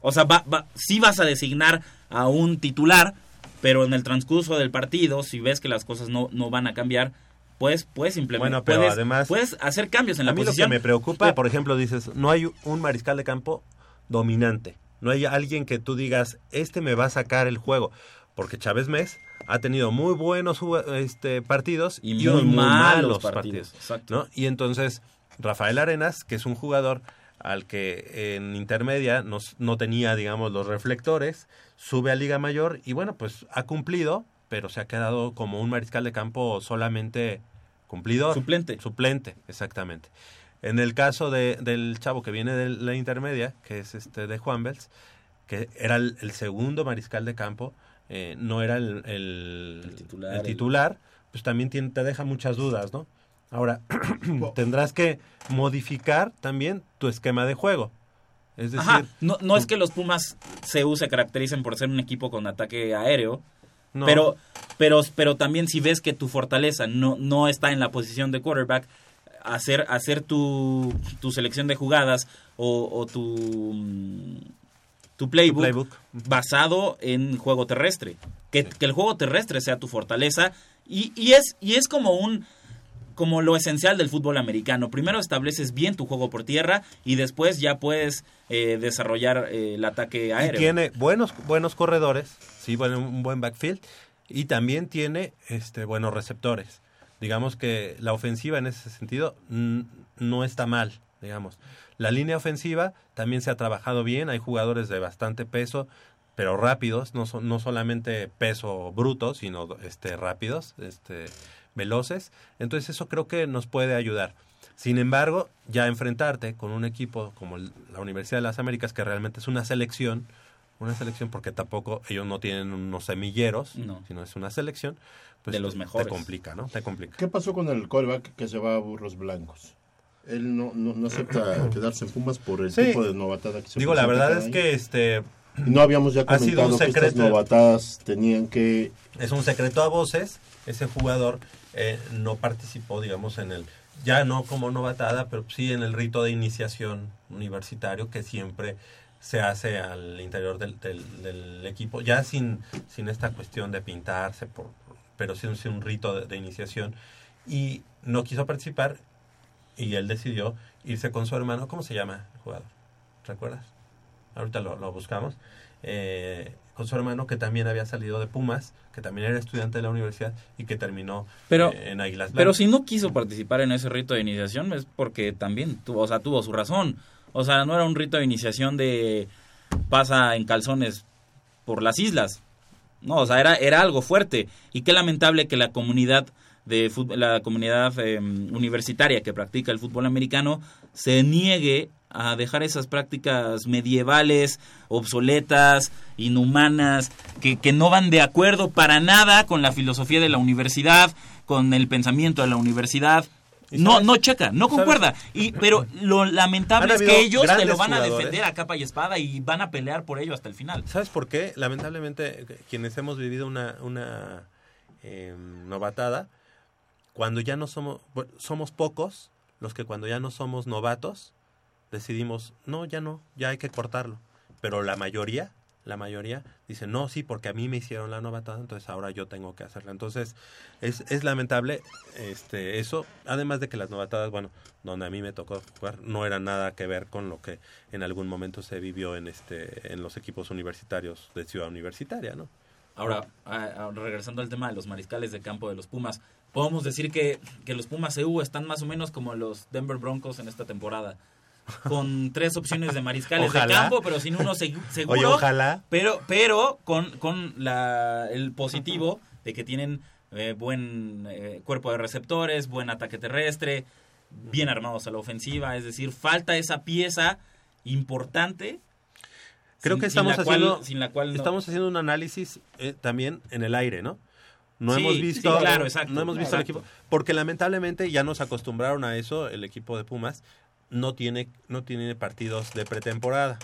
O sea, va, va- sí vas a designar a un titular, pero en el transcurso del partido, si ves que las cosas no, no van a cambiar, pues puedes implementar, Bueno, pero puedes, además- puedes hacer cambios en la a mí lo posición. que me preocupa, por ejemplo, dices, no hay un mariscal de campo dominante. No hay alguien que tú digas, este me va a sacar el juego. Porque Chávez Mes ha tenido muy buenos este, partidos Y y, muy unos muy malos malos partidos, partidos. exacto. ¿no? Y entonces, Rafael Arenas, que es un jugador al que en intermedia no, no tenía, digamos, los reflectores, sube a Liga Mayor y bueno, pues ha cumplido, pero se ha quedado como un mariscal de campo solamente cumplidor. Suplente. Suplente, exactamente. En el caso de, del chavo que viene de la intermedia, que es este de Juan Bels, que era el, el segundo mariscal de campo, eh, no era el, el- El titular, el el- titular, pues también tiene- te deja muchas dudas, ¿no? Ahora, [clears throat] tendrás que modificar también tu esquema de juego. Es decir, Ajá, no, no es que los Pumas CU se caractericen por ser un equipo con ataque aéreo, no, pero, pero, pero también si ves que tu fortaleza no, no está en la posición de quarterback, hacer, hacer tu, tu selección de jugadas o, o tu, mm, tu playbook, playbook. basado en juego terrestre. Que, que el juego terrestre sea tu fortaleza y, y, es, y es como un como lo esencial del fútbol americano. Primero estableces bien tu juego por tierra y después ya puedes eh, desarrollar eh, el ataque y aéreo. tiene buenos buenos corredores, sí, bueno, un buen backfield y también tiene este buenos receptores. Digamos que la ofensiva en ese sentido no está mal, digamos. La línea ofensiva también se ha trabajado bien, hay jugadores de bastante peso, pero rápidos, no no solamente peso bruto, sino este rápidos, este veloces. Entonces eso creo que nos puede ayudar. Sin embargo, ya enfrentarte con un equipo como el- la Universidad de las Américas, que realmente es una selección, una selección porque tampoco ellos no tienen unos semilleros, No. sino es una selección, pues De los te- mejores. Te complica, ¿no? Te complica. ¿Qué pasó con el callback que se va a Burros Blancos? Él no, no, no acepta [clears throat] quedarse en Pumas por el Sí. tipo de novatada que se Digo, la verdad es año. que este no habíamos ya comentado que estas novatadas tenían que... es un secreto a voces, ese jugador eh, no participó, digamos, en el, ya no como novatada, pero sí en el rito de iniciación universitario que siempre se hace al interior del, del- del equipo, ya sin, sin esta cuestión de pintarse, por, pero sí un, sí un rito de, de iniciación. Y no quiso participar y él decidió irse con su hermano. ¿Cómo se llama el jugador? ¿Recuerdas? Ahorita lo, lo buscamos. Eh, con su hermano que también había salido de Pumas, que también era estudiante de la universidad y que terminó Pero- eh, en Águilas Pero Blancas. si no quiso participar en ese rito de iniciación es porque también tuvo, o sea, tuvo su razón. O sea, no era un rito de iniciación de pasa en calzones por las islas. No, o sea, era, era algo fuerte. Y qué lamentable que la comunidad de fut- la comunidad eh, universitaria que practica el fútbol americano se niegue a dejar esas prácticas medievales, obsoletas, inhumanas, que, que no van de acuerdo para nada con la filosofía de la universidad, con el pensamiento de la universidad. ¿Y No, no checa, no concuerda. Y, pero lo lamentable es que ellos te lo van a defender a capa y espada y van a pelear por ello hasta el final. ¿Sabes por qué? Lamentablemente, quienes hemos vivido una, una eh, novatada, cuando ya no somos, somos pocos, los que cuando ya no somos novatos, decidimos, no, ya no, ya hay que cortarlo. Pero la mayoría, la mayoría dice, no, sí, porque a mí me hicieron la novatada, entonces ahora yo tengo que hacerla. Entonces, es, es lamentable este eso, además de que las novatadas, bueno, donde a mí me tocó jugar, no era nada que ver con lo que en algún momento se vivió en este en los equipos universitarios de Ciudad Universitaria, ¿no? Ahora, regresando al tema de los mariscales de campo de los Pumas, podemos decir que, que los Pumas CU están más o menos como los Denver Broncos en esta temporada. Con tres opciones de mariscales de campo, pero sin uno segu- seguro. Oye, ojalá. Pero, pero con, con la, el positivo de que tienen eh, buen eh, cuerpo de receptores, buen ataque terrestre, bien armados a la ofensiva. Es decir, falta esa pieza importante. Creo sin- que sin estamos cual- haciendo sin la cual no- estamos haciendo un análisis eh, también en el aire, ¿no? No Sí, hemos sí, visto, claro, exacto, no hemos visto equipo, porque lamentablemente ya nos acostumbraron a eso. El equipo de Pumas no tiene no tiene partidos de pretemporada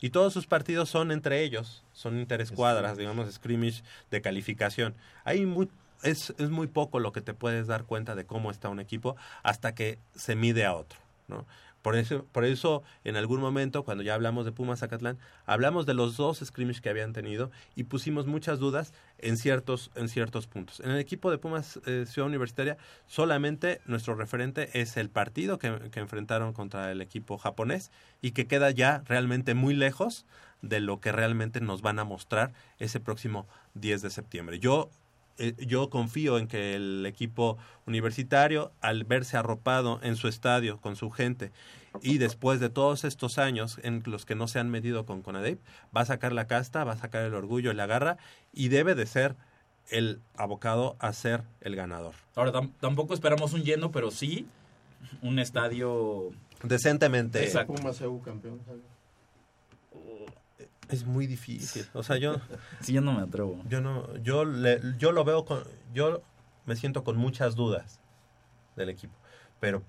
y todos sus partidos son entre ellos, son interescuadras, digamos scrimmage de calificación. Hay muy es, es muy poco lo que te puedes dar cuenta de cómo está un equipo hasta que se mide a otro, ¿no? Por eso, por eso, en algún momento, cuando ya hablamos de Pumas Zacatlán, hablamos de los dos scrimmage que habían tenido y pusimos muchas dudas en ciertos, en ciertos puntos. En el equipo de Pumas eh, Ciudad Universitaria, solamente nuestro referente es el partido que, que enfrentaron contra el equipo japonés y que queda ya realmente muy lejos de lo que realmente nos van a mostrar ese próximo 10 de septiembre. Yo eh, yo confío en que el equipo universitario, al verse arropado en su estadio con su gente y después de todos estos años en los que no se han medido con Conadep, va a sacar la casta, va a sacar el orgullo y la garra y debe de ser el abocado a ser el ganador. Ahora, tam- tampoco esperamos un lleno, pero sí un estadio... Decentemente. Exacto. Pumas EU campeón. ¿sabes? Es muy difícil. O sea, yo [laughs] Sí, yo no me atrevo. yo no yo le- yo lo veo con yo me siento con muchas dudas del equipo, pero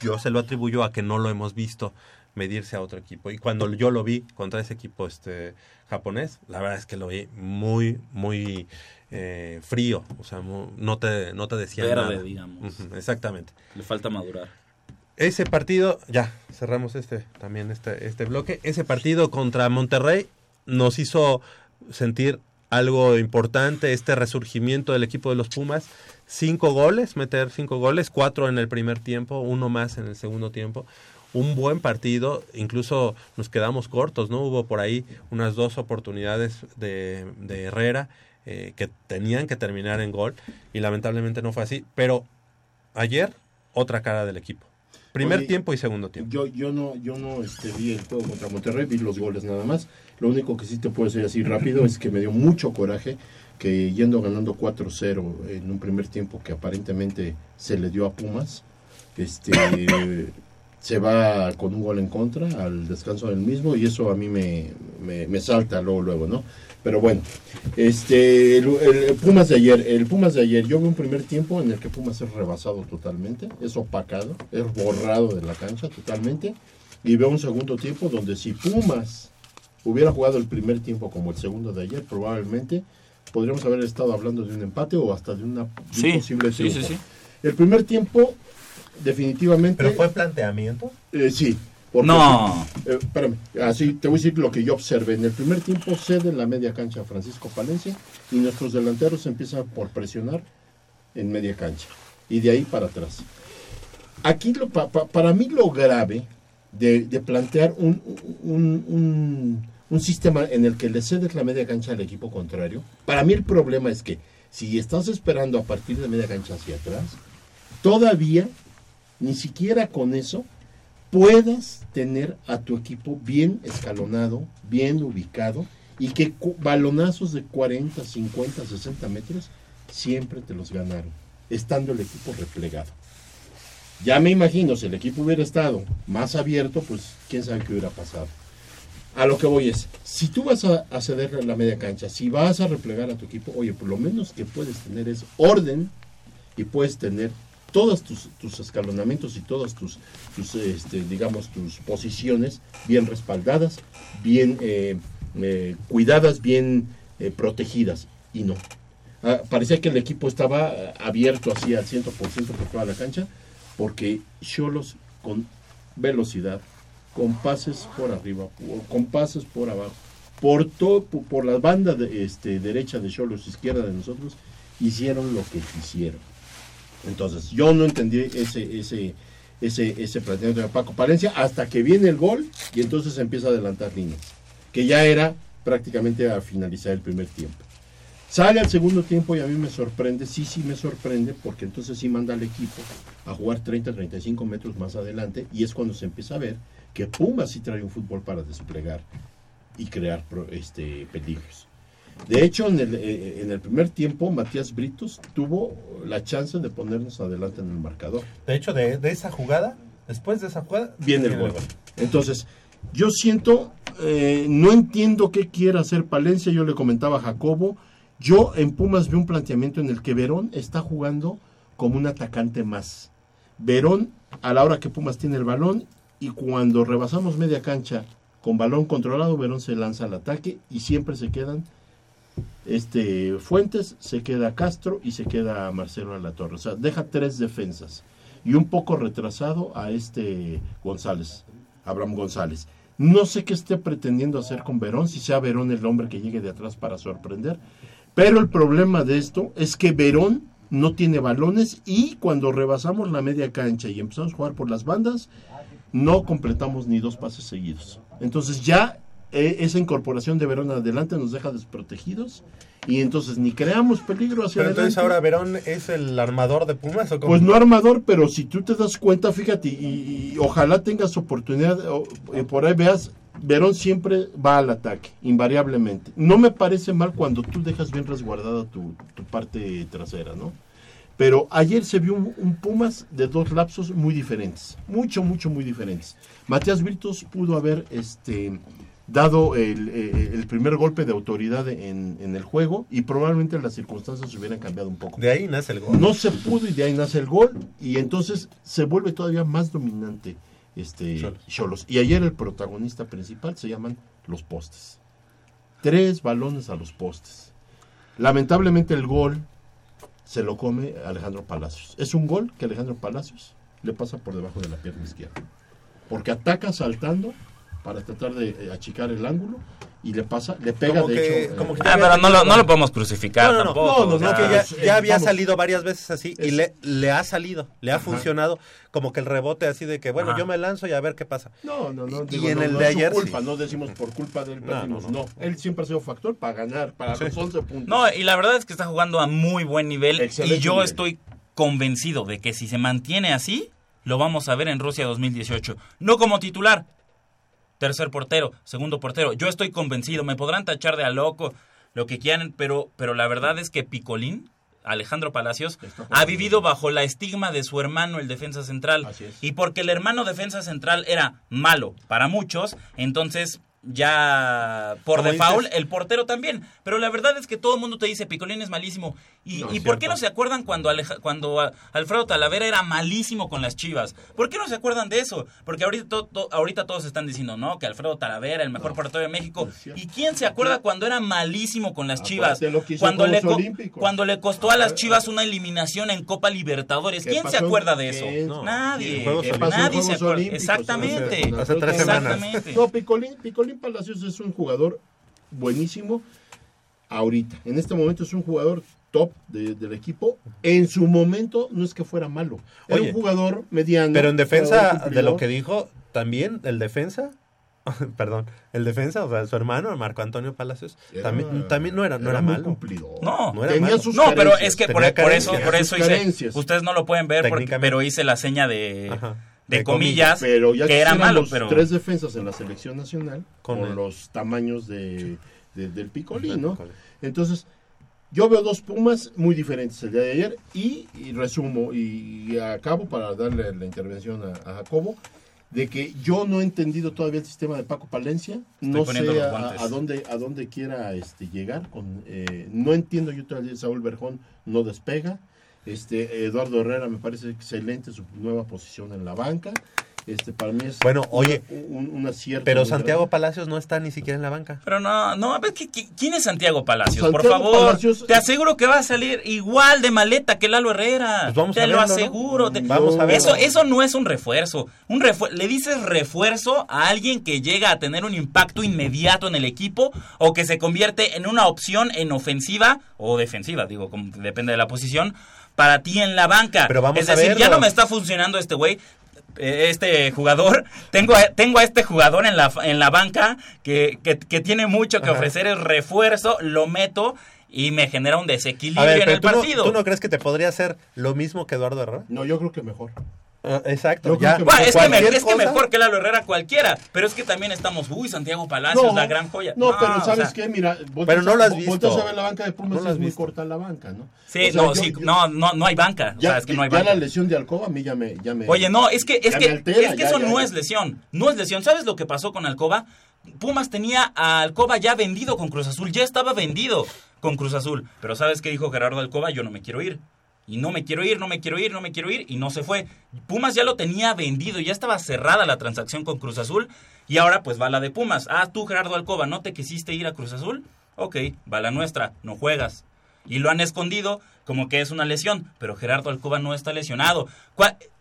yo se lo atribuyo a que no lo hemos visto medirse a otro equipo y cuando yo lo vi contra ese equipo este japonés, la verdad es que lo vi muy muy eh, frío, o sea, no te no te decía Verde, nada. digamos. Exactamente. Le falta madurar. Ese partido, ya, cerramos este también este, este bloque. Ese partido contra Monterrey nos hizo sentir algo importante, este resurgimiento del equipo de los Pumas. Cinco goles, meter cinco goles, cuatro en el primer tiempo, uno más en el segundo tiempo. Un buen partido, incluso nos quedamos cortos, ¿no? Hubo por ahí unas dos oportunidades de, Herrera eh, que tenían que terminar en gol y lamentablemente no fue así. Pero ayer, otra cara del equipo. Primer Oye, tiempo y segundo tiempo. Yo, yo no, yo no este, vi el juego contra Monterrey, vi los goles nada más. Lo único que sí te puedo decir así rápido es que me dio mucho coraje que yendo ganando 4-0 en un primer tiempo que aparentemente se le dio a Pumas, este [coughs] se va con un gol en contra al descanso del mismo y eso a mí me, me, me salta luego, luego, ¿no? Pero bueno, este el, el Pumas de ayer, el Pumas de ayer, yo vi un primer tiempo en el que Pumas es rebasado totalmente, es opacado, es borrado de la cancha totalmente, y veo un segundo tiempo donde si Pumas hubiera jugado el primer tiempo como el segundo de ayer, probablemente podríamos haber estado hablando de un empate o hasta de una de Sí, posible sí, sí, sí. El primer tiempo, definitivamente. planteamiento? Eh, sí. Porque- No. Eh, espérame, así te voy a decir lo que yo observé. En el primer tiempo cede la media cancha a Francisco Palencia y nuestros delanteros empiezan por presionar en media cancha y de ahí para atrás. Aquí lo, pa- pa- para mí lo grave de, de plantear un, un- un- un sistema en el que le cedes la media cancha al equipo contrario, para mí el problema es que si estás esperando a partir de media cancha hacia atrás, todavía ni siquiera con eso puedas tener a tu equipo bien escalonado, bien ubicado y que balonazos de 40, 50, 60 metros siempre te los ganaron, estando el equipo replegado. Ya me imagino, si el equipo hubiera estado más abierto, pues quién sabe qué hubiera pasado. A lo que voy es, si tú vas a, a la media cancha, si vas a replegar a tu equipo, oye, por lo menos que puedes tener es orden y puedes tener todos tus, tus escalonamientos y todas tus, tus este, digamos, tus posiciones bien respaldadas, bien eh, eh, cuidadas, bien eh, protegidas. Y no. Ah, parecía que el equipo estaba eh, abierto así al 100% por toda la cancha, porque Cholos con velocidad, con pases por arriba, con pases por abajo, por, to- por, por la banda de, este, derecha de Cholos, izquierda de nosotros, hicieron lo que quisieron. Entonces, yo no entendí ese, ese, ese, ese planteamiento de Paco Palencia hasta que viene el gol y entonces empieza a adelantar líneas, que ya era prácticamente a finalizar el primer tiempo. Sale al segundo tiempo y a mí me sorprende, sí, sí me sorprende, porque entonces sí manda al equipo a jugar 30, 35 metros más adelante y es cuando se empieza a ver que Puma sí trae un fútbol para desplegar y crear este, peligros. De hecho, en el, eh, en el primer tiempo, Matías Britos tuvo la chance de ponernos adelante en el marcador. De hecho, de, de esa jugada, después de esa jugada, Viene el gol. Entonces, yo siento, eh, no entiendo qué quiere hacer Palencia. Yo le comentaba a Jacobo. Yo en Pumas vi un planteamiento en el que Verón está jugando como un atacante más. Verón, a la hora que Pumas tiene el balón y cuando rebasamos media cancha con balón controlado, Verón se lanza al ataque y siempre se quedan este Fuentes, se queda Castro y se queda Marcelo a la torre. O sea, deja tres defensas. y un poco retrasado a este González, Abraham González. No sé qué esté pretendiendo hacer con Verón, si sea Verón el hombre que llegue de atrás para sorprender, pero el problema de esto es que Verón no tiene balones y cuando rebasamos la media cancha y empezamos a jugar por las bandas, no completamos ni dos pases seguidos. Entonces ya eh, esa incorporación de Verón adelante nos deja desprotegidos y entonces ni creamos peligro hacia Pero entonces adelante. ahora Verón es el armador de Pumas o cómo? Pues no armador, pero si tú te das cuenta, fíjate, y, y ojalá tengas oportunidad, o, eh, por ahí veas, Verón siempre va al ataque, invariablemente. No me parece mal cuando tú dejas bien resguardada tu, tu parte trasera, ¿no? Pero ayer se vio un, un Pumas de dos lapsos muy diferentes, mucho, mucho, muy diferentes. Matías Britos pudo haber este, dado el, eh, el primer golpe de autoridad en, en el juego y probablemente las circunstancias se hubieran cambiado un poco. De ahí nace el gol. No se pudo y de ahí nace el gol y entonces se vuelve todavía más dominante este. Cholos. Y ayer el protagonista principal se llaman los postes. Tres balones a los postes. Lamentablemente el gol se lo come Alejandro Palacios. Es un gol que Alejandro Palacios le pasa por debajo de la pierna izquierda. Porque ataca saltando para tratar de eh, achicar el ángulo y le pasa, le pega Como de que- hecho. como eh, que Ah, pero no lo, no lo podemos crucificar No, no, no, tampoco. no, no, que ya, eh, había vamos. salido varias veces así y le, le ha salido, le ha Ajá. funcionado como que el rebote así de que, bueno, Ajá. yo me lanzo y a ver qué pasa. No, no, no. Y digo, en no, el no de ayer, culpa, sí. no decimos por culpa de él, No, perdimos, no, no, no. Él siempre ha sido factor para ganar, para Sí. los 11 puntos. No, y la verdad es que está jugando a muy buen nivel Excelente y yo nivel. estoy convencido de que si se mantiene así, lo vamos a ver en Rusia 2018. No como titular, tercer portero, segundo portero. Yo estoy convencido, me podrán tachar de a loco, lo que quieran, pero, pero la verdad es que Picolín, Alejandro Palacios, ha vivido bajo la estigma de su hermano, el defensa central. Así es. Y porque el hermano defensa central era malo para muchos, entonces ya por default dices- el portero también. Pero la verdad es que todo el mundo te dice Picolín es malísimo. ¿Y, No, ¿y es por qué no se acuerdan cuando, Aleja- cuando Alfredo Talavera era malísimo con las chivas? ¿Por qué no se acuerdan de eso? Porque ahorita, to- to- ahorita todos están diciendo, no, que Alfredo Talavera, el mejor No, portero de México. ¿Y quién se acuerda cuando era malísimo con las Acuérdate chivas? hizo Cuando le, cuando le costó a las chivas una eliminación en Copa Libertadores. ¿Qué ¿Quién se acuerda de ¿Qué eso? No. Nadie. En Juegos ¿Qué pasó en Nadie se acuerda. Exactamente. Hace- Hace tres semanas. Exactamente. No, Picolín, Picolín Palacios es un jugador buenísimo ahorita. En este momento es un jugador top de- del equipo. En su momento no es que fuera malo. Era Oye, un jugador mediano. Pero en defensa de lo que dijo, también el defensa, [laughs] perdón, el defensa, o sea, su hermano, Marco Antonio Palacios, Era- también, también no era, no era, muy malo. cumplidor. No. No era Tenía malo. sus No, pero es que por, eso, por eso hice. Ustedes no lo pueden ver, porque- pero hice la seña de, Ajá. De De comillas, Pero ya que era malo. Pero tres defensas en la selección nacional Con los tamaños de, de- del picolín, ¿no? Entonces, yo veo dos Pumas muy diferentes el día de ayer y, y resumo y, acabo para darle la intervención a, a Jacobo de que yo no he entendido todavía el sistema de Paco Palencia, no sé a, a dónde a dónde quiera este llegar con eh, no entiendo yo todavía Saúl Berjón no despega este Eduardo Herrera me parece excelente su nueva posición en la banca este para mí es Bueno, oye, un, un- un acierto Pero Santiago grande. Palacios no está ni siquiera en la banca. Pero no, no, a ver, ¿qui- qui- ¿quién es Santiago Palacios? Por favor, Palacios- te aseguro que va a salir igual de maleta que Lalo Herrera. Pues vamos te a lo aseguro. te- Vamos a verlo. Eso, eso no es un refuerzo. Un refue- ¿Le dices refuerzo a alguien que llega a tener un impacto inmediato en el equipo o que se convierte en una opción en ofensiva o defensiva? Digo, como- depende de la posición. Para ti en la banca. Pero vamos es a decir, ya no me está funcionando este güey eh, este jugador, [laughs] tengo a, tengo a este jugador en la, en la banca que, que, que tiene mucho que Ajá. ofrecer, es refuerzo, lo meto y me genera un desequilibrio ver, en el ¿tú no, partido. ¿tú no crees que te podría hacer lo mismo que Eduardo Herrera? no yo creo que mejor exacto, ya. creo que Bueno, es, que, me- es que mejor que Lalo Herrera cualquiera, pero es que también estamos, uy, Santiago Palacios, la gran joya. No, pero o ¿sabes sea, qué? Mira, Pero no lo has visto. volteas a ver la banca de Pumas No es muy corta la banca, ¿no? Sí, O sea, no, yo- sí, yo- no, no, no hay banca. o Ya, sea, es que no hay ya banca. la lesión de Alcoba a mí ya me... Ya me Oye, no, es que, es que, altera, es que ya, eso ya, no ya. es lesión. No es lesión. ¿Sabes lo que pasó con Alcoba? Pumas tenía a Alcoba ya vendido con Cruz Azul. Ya estaba vendido con Cruz Azul. Pero ¿sabes qué dijo Gerardo Alcoba? Yo no me quiero ir. Y no me quiero ir, no me quiero ir, no me quiero ir. Y no se fue. Pumas ya lo tenía vendido. Ya estaba cerrada la transacción con Cruz Azul. Y ahora pues va la de Pumas. Ah, tú Gerardo Alcoba, ¿no te quisiste ir a Cruz Azul? Ok, va la nuestra. No juegas y lo han escondido como que es una lesión, pero Gerardo Alcoba no está lesionado.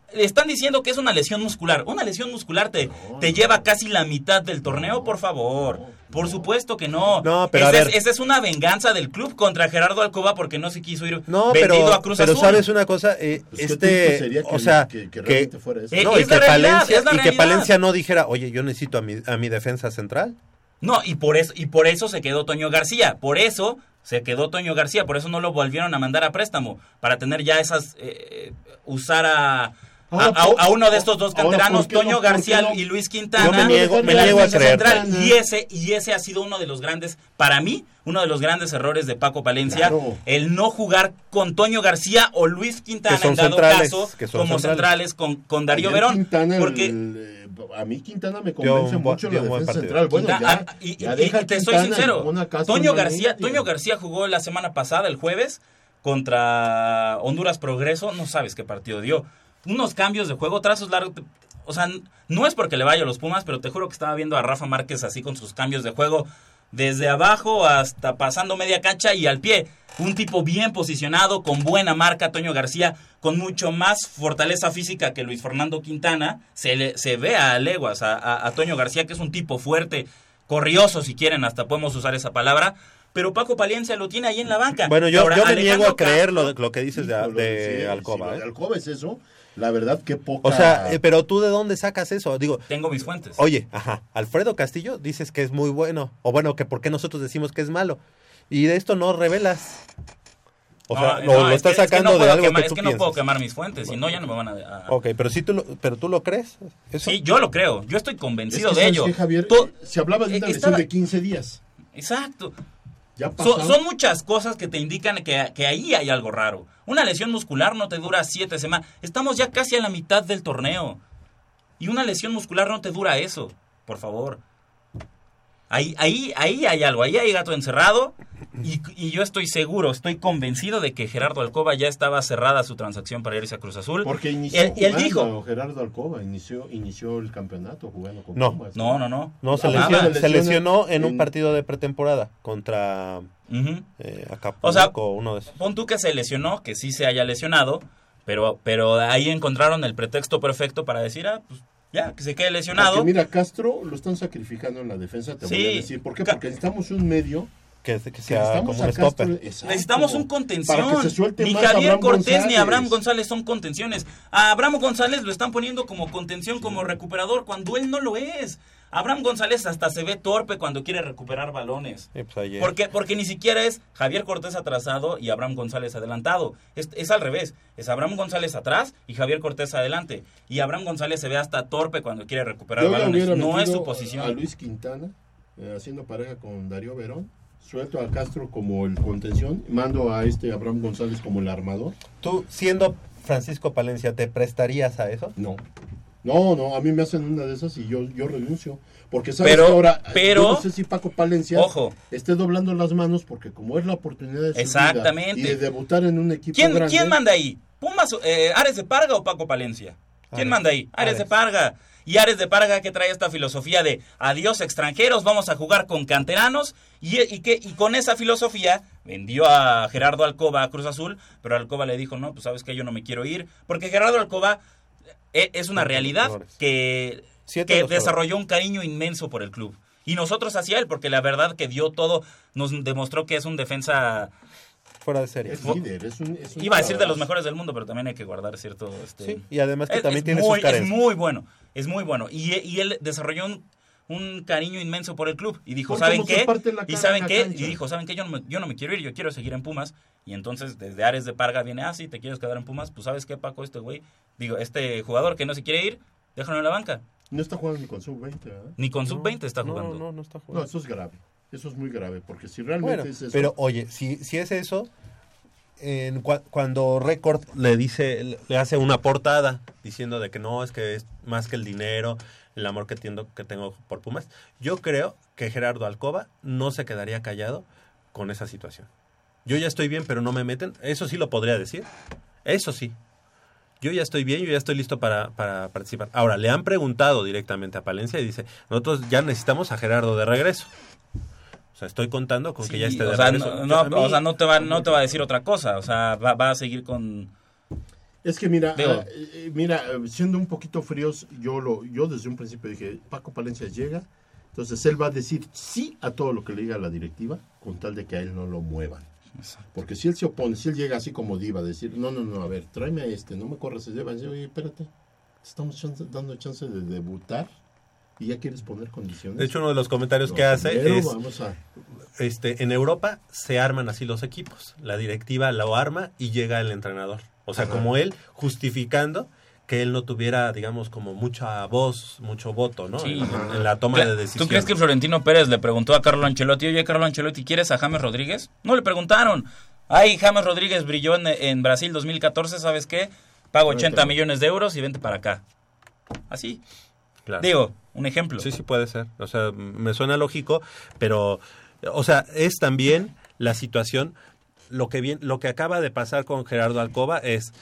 ¿Cuál- le están diciendo que es una lesión muscular. Una lesión muscular te, te lleva casi la mitad del torneo, por favor. Por supuesto que no. No, pero a esa, ver. es, esa es una venganza del club contra Gerardo Alcoba porque no se quiso ir No, vendido pero, a Cruz pero Azul. sabes una cosa, eh, Pues este, triste sería que- o sea, que- que que, realmente fuera eso. Eh, no, es que realidad, Palencia, y que. Palencia no dijera, oye, yo necesito a mi, a mi defensa central. No, y por eso, y por eso se quedó Toño García. Por eso se quedó Toño García. Por eso no lo volvieron a mandar a préstamo. Para tener ya esas. eh, usar a. A, Ahora, a- ¿por- a uno de estos dos canteranos, ¿por qué no- Toño García no? y Luis Quintana. Yo me niego- me niego a creer. central. Y ese, y ese ha sido uno de los grandes, para mí, uno de los grandes errores de Paco Palencia. Claro. El no jugar con Toño García o Luis Quintana, Que son en dado centrales, caso, que son como centrales. centrales, con, con Darío Verón. Quintana, el- porque eh, a mí Quintana me convence mucho dio la defensa central. Bueno, Quintana- ya, y, ya y- deja y te soy sincero, Toño García. Toño García jugó la semana pasada, el jueves, contra Honduras Progreso, no sabes qué partido dio. Unos cambios de juego, trazos largos, o sea, no es porque le vaya a los Pumas, pero te juro que estaba viendo a Rafa Márquez así con sus cambios de juego, desde abajo hasta pasando media cancha y al pie. Un tipo bien posicionado, con buena marca, Toño García, con mucho más fortaleza física que Luis Fernando Quintana. Se, le, se ve a leguas a, a- a Toño García, que es un tipo fuerte, corrioso si quieren, hasta podemos usar esa palabra. Pero Paco Palencia lo tiene ahí en la banca. Bueno, yo, Ahora, yo me Alejandro niego a creer lo, lo que dices de, Híjole, de sí, Alcoba. sí, ¿eh? de Alcoba es eso. La verdad, que poca. O sea, eh, pero tú de dónde sacas eso? Digo, Tengo mis fuentes. oye, ajá, Alfredo Castillo dices que es muy bueno, o bueno, que por qué nosotros decimos que es malo. Y de esto no revelas. O sea, No, lo, no, lo es estás que- es que sacando no de algo quemar- que Es tú que no puedo piensas. quemar mis fuentes, si no ya no me van a... a- Ok, pero sí tú lo, pero tú lo crees. ¿Eso? Sí, yo lo creo. Yo estoy Es convencido que, de ¿sabes ello. qué, Javier? To- Se hablaba de una Eh, lesión estaba- de 15 días. Exacto. Ya So- pasó. son muchas cosas que te indican que, que ahí hay algo raro. Una lesión muscular no te dura siete semanas. Estamos ya casi a la mitad del torneo. Y una lesión muscular no te dura eso. Por favor. Ahí, ahí, ahí hay algo. Ahí hay gato encerrado. Y, y yo estoy seguro, estoy convencido de que Gerardo Alcoba ya estaba cerrada su transacción para irse a Cruz Azul. Porque inició Él- y él dijo, Gerardo Alcoba inició, inició el campeonato jugando con No. Pumas. no, no, no. No, se, lesionó, se se lesiona lesionó en un partido de pretemporada contra Ujú. eh, Acapulco, O sea, uno de esos. Pon tú que se lesionó, que sí se haya lesionado, pero, pero ahí encontraron el pretexto perfecto para decir, ah, pues ya, que se quede lesionado. Porque mira, Castro lo están sacrificando en la defensa, te voy Sí. a decir. ¿Por qué? Porque necesitamos un medio. Que, sea necesitamos como un stopper. exacto, Necesitamos un contención. Ni Javier Abraham Cortés ni González. Abraham González son contenciones. A Abraham González lo están poniendo como contención, como recuperador, cuando él no lo es. Abraham González hasta se ve torpe cuando quiere recuperar balones. Sí, pues ayer. Porque, porque ni siquiera es Javier Cortés atrasado y Abraham González adelantado. Es, es al revés. Es Abraham González atrás y Javier Cortés adelante. Y Abraham González se ve hasta torpe cuando quiere recuperar Yo balones. No es su posición. A Luis Quintana, eh, haciendo pareja con Darío Verón. Suelto a Castro como el contención. Mando a este Abraham González como el armador. Tú, siendo Francisco Palencia, ¿te prestarías a eso? No. No, no, a mí me hacen una de esas y yo, yo renuncio. Porque sabes Pero- que ahora, pero- yo no sé si Paco Palencia Ojo. esté doblando las manos porque como es la oportunidad de su vida Exactamente. y de debutar en un equipo ¿Quién, grande. ¿Quién manda ahí? ¿Pumas, eh, Ares de Parga o Paco Palencia? ¿Quién Ares. manda ahí? Ares, Ares. de Parga. Y Ares de Parga que trae esta filosofía de adiós extranjeros, vamos a jugar con canteranos. Y, y, que, y con esa filosofía vendió a Gerardo Alcoba a Cruz Azul, pero Alcoba le dijo, no, pues sabes que yo no me quiero ir. Porque Gerardo Alcoba eh, es una realidad que, que desarrolló un cariño inmenso por el club. Y nosotros hacia él, porque la verdad que dio todo, nos demostró que es un defensa Fuera de serie. Es líder, es un, es un Iba a decir de los mejores del mundo, pero también hay que guardar cierto... Este, Sí, y además que es- también es tiene muy, sus Es muy bueno, es muy bueno. Y, y él desarrolló un, un cariño inmenso por el club. Y dijo, Porque ¿saben qué? Y ¿saben qué? cancha. Y dijo, ¿saben qué? Yo no, me, yo no me quiero ir, yo quiero seguir en Pumas. Y entonces desde Ares de Parga viene, ah, sí, te quieres quedar en Pumas. Pues ¿sabes qué, Paco? Este güey, digo, este jugador que no se quiere ir, déjalo en la banca. No está jugando ni con sub-20, ¿verdad? Ni con sub-20 está No, jugando. No, no está No, jugando. eso es grave. Eso es muy grave, porque si realmente Bueno, es eso... pero oye, si, si es eso, en cua- cuando Record le dice, le hace una portada diciendo de que no, es que es más que el dinero, el amor que, tiendo, que tengo por Pumas, yo creo que Gerardo Alcoba no se quedaría callado con esa situación. Yo ya estoy bien, pero no me meten. Eso sí lo podría decir. Eso sí. Yo ya estoy bien, yo ya estoy listo para, para participar. Ahora, le han preguntado directamente a Palencia y dice, nosotros ya necesitamos a Gerardo de regreso. O sea, estoy contando con que ya esté de o sea, regreso. no, o sea, no te va, no te va a decir otra cosa. O sea, va, va a seguir con... Es que mira, Digo- ah, eh, mira, eh, siendo un poquito fríos, yo lo, yo desde un principio dije, Paco Palencia llega, entonces él va a decir sí a todo lo que le diga la directiva, con tal de que a él no lo muevan. Porque si él se opone, si él llega así como diva, a decir, no, no, no, a ver, tráeme a este, no me corras, va a decir, oye, espérate, te estamos chance- dando chance de debutar y ya quieres poner condiciones. De hecho, uno de los comentarios No, que hace primero es, vamos a- este, en Europa se arman así los equipos. La directiva lo arma y llega el entrenador. O sea, Ajá. como él justificando que él no tuviera, digamos, como mucha voz, mucho voto, ¿no? Sí. En, en la toma de decisión. ¿Tú crees que Florentino Pérez le preguntó a Carlo Ancelotti, oye, Carlo Ancelotti, ¿quieres a James Rodríguez? No le preguntaron. Ay, James Rodríguez brilló en, en Brasil 2014, ¿sabes qué? Pago 80 millones de euros y vente para acá. Así. Claro. Digo, un ejemplo. Sí, sí puede ser. O sea, me suena lógico, pero, o sea, es también la situación. Lo que bien, lo que acaba de pasar con Gerardo Alcoba es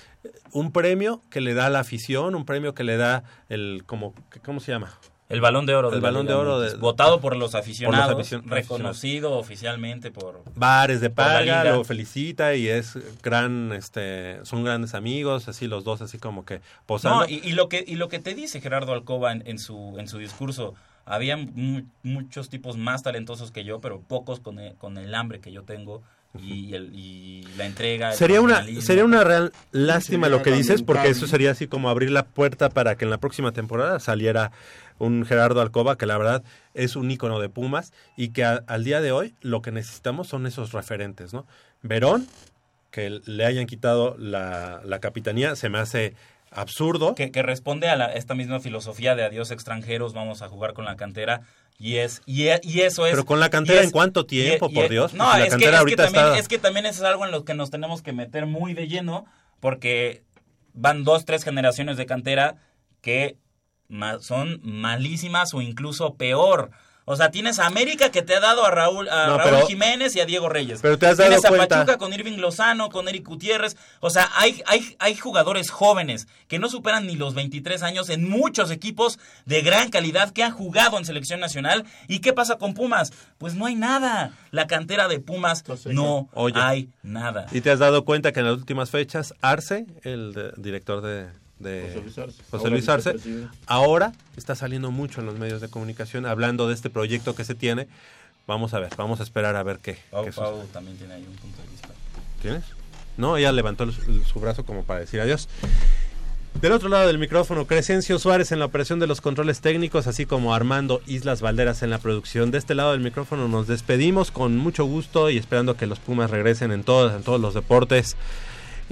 un premio que le da la afición, un premio que le da el, como, ¿cómo se llama? El balón de oro. El de balón de oro de- votado por los aficionados, aficion- reconocido oficialmente por... bares de paga, lo felicita y es gran, este, son grandes amigos, así los dos, así como que posando. No, y, y lo que, y lo que te dice Gerardo Alcoba en, en su, en su discurso, había mu- muchos tipos más talentosos que yo, pero pocos con el, con el hambre que yo tengo y, el- y la entrega. Sería una, sería una real lástima sería lo que dices, porque eso sería así como abrir la puerta para que en la próxima temporada saliera un Gerardo Alcoba, que la verdad es un ícono de Pumas, y que a- al día de hoy lo que necesitamos son esos referentes, ¿no? Verón, que le hayan quitado la, la capitanía, se me hace absurdo. que, que responde a la- esta misma filosofía de adiós extranjeros, vamos a jugar con la cantera. Y es y, e- y eso es Pero con la cantera, es- ¿en cuánto y- tiempo, y- por y- Dios? No, Pues la es, que, cantera que ahorita también, está- es que también eso es algo en lo que nos tenemos que meter muy de lleno, porque van dos, tres generaciones de cantera que son malísimas o incluso peor. O sea, tienes a América que te ha dado a Raúl, a No, Raúl pero- Jiménez y a Diego Reyes. Pero te has dado tienes a cuenta- Pachuca con Irving Lozano, con Eric Gutiérrez. O sea, hay, hay, hay jugadores jóvenes que no superan ni los 23 años en muchos equipos de gran calidad que han jugado en selección nacional. ¿Y qué pasa con Pumas? Pues no hay nada. La cantera de Pumas no Oye. hay nada. ¿Y te has dado cuenta que en las últimas fechas Arce, el director de, de- José Luis Arce. José Ahora Luis Arce, ahora está saliendo mucho en los medios de comunicación hablando de este proyecto que se tiene? Vamos a ver, vamos a esperar a ver qué, Pau, qué Pau también tiene ahí un punto de vista. ¿Tienes? No, ella levantó el- su brazo como para decir adiós. Del otro lado del micrófono, Crescencio Suárez en la operación de los controles técnicos, así como Armando Islas Valderas en la producción. De este lado del micrófono nos despedimos con mucho gusto y esperando que los Pumas regresen en todos, en todos los deportes.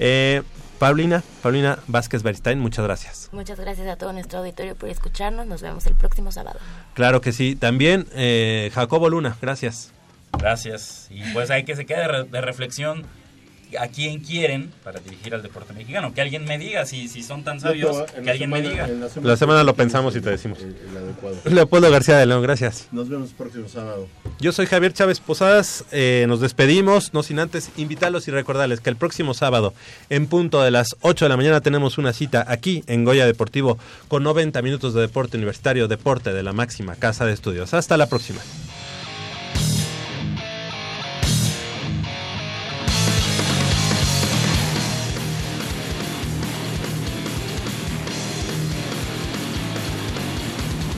Eh, Paulina, Paulina Vázquez Beristain, muchas gracias. Muchas gracias a todo nuestro auditorio por escucharnos. Nos vemos el próximo sábado. Claro que sí. También eh, Jacobo Luna, gracias. Gracias. Y pues hay que se quede de, re- de reflexión a quién quieren para dirigir al deporte mexicano. Que alguien me diga si, si son tan sabios, que alguien me diga. la La semana lo pensamos y te decimos. El, el adecuado. Leopoldo García de León, gracias. Nos vemos el próximo sábado. Yo soy Javier Chávez Posadas, eh, nos despedimos, no sin antes invitarlos y recordarles que el próximo sábado, en punto de las 8 de la mañana, tenemos una cita aquí en Goya Deportivo con 90 minutos de deporte universitario, deporte de la máxima casa de estudios. Hasta la próxima.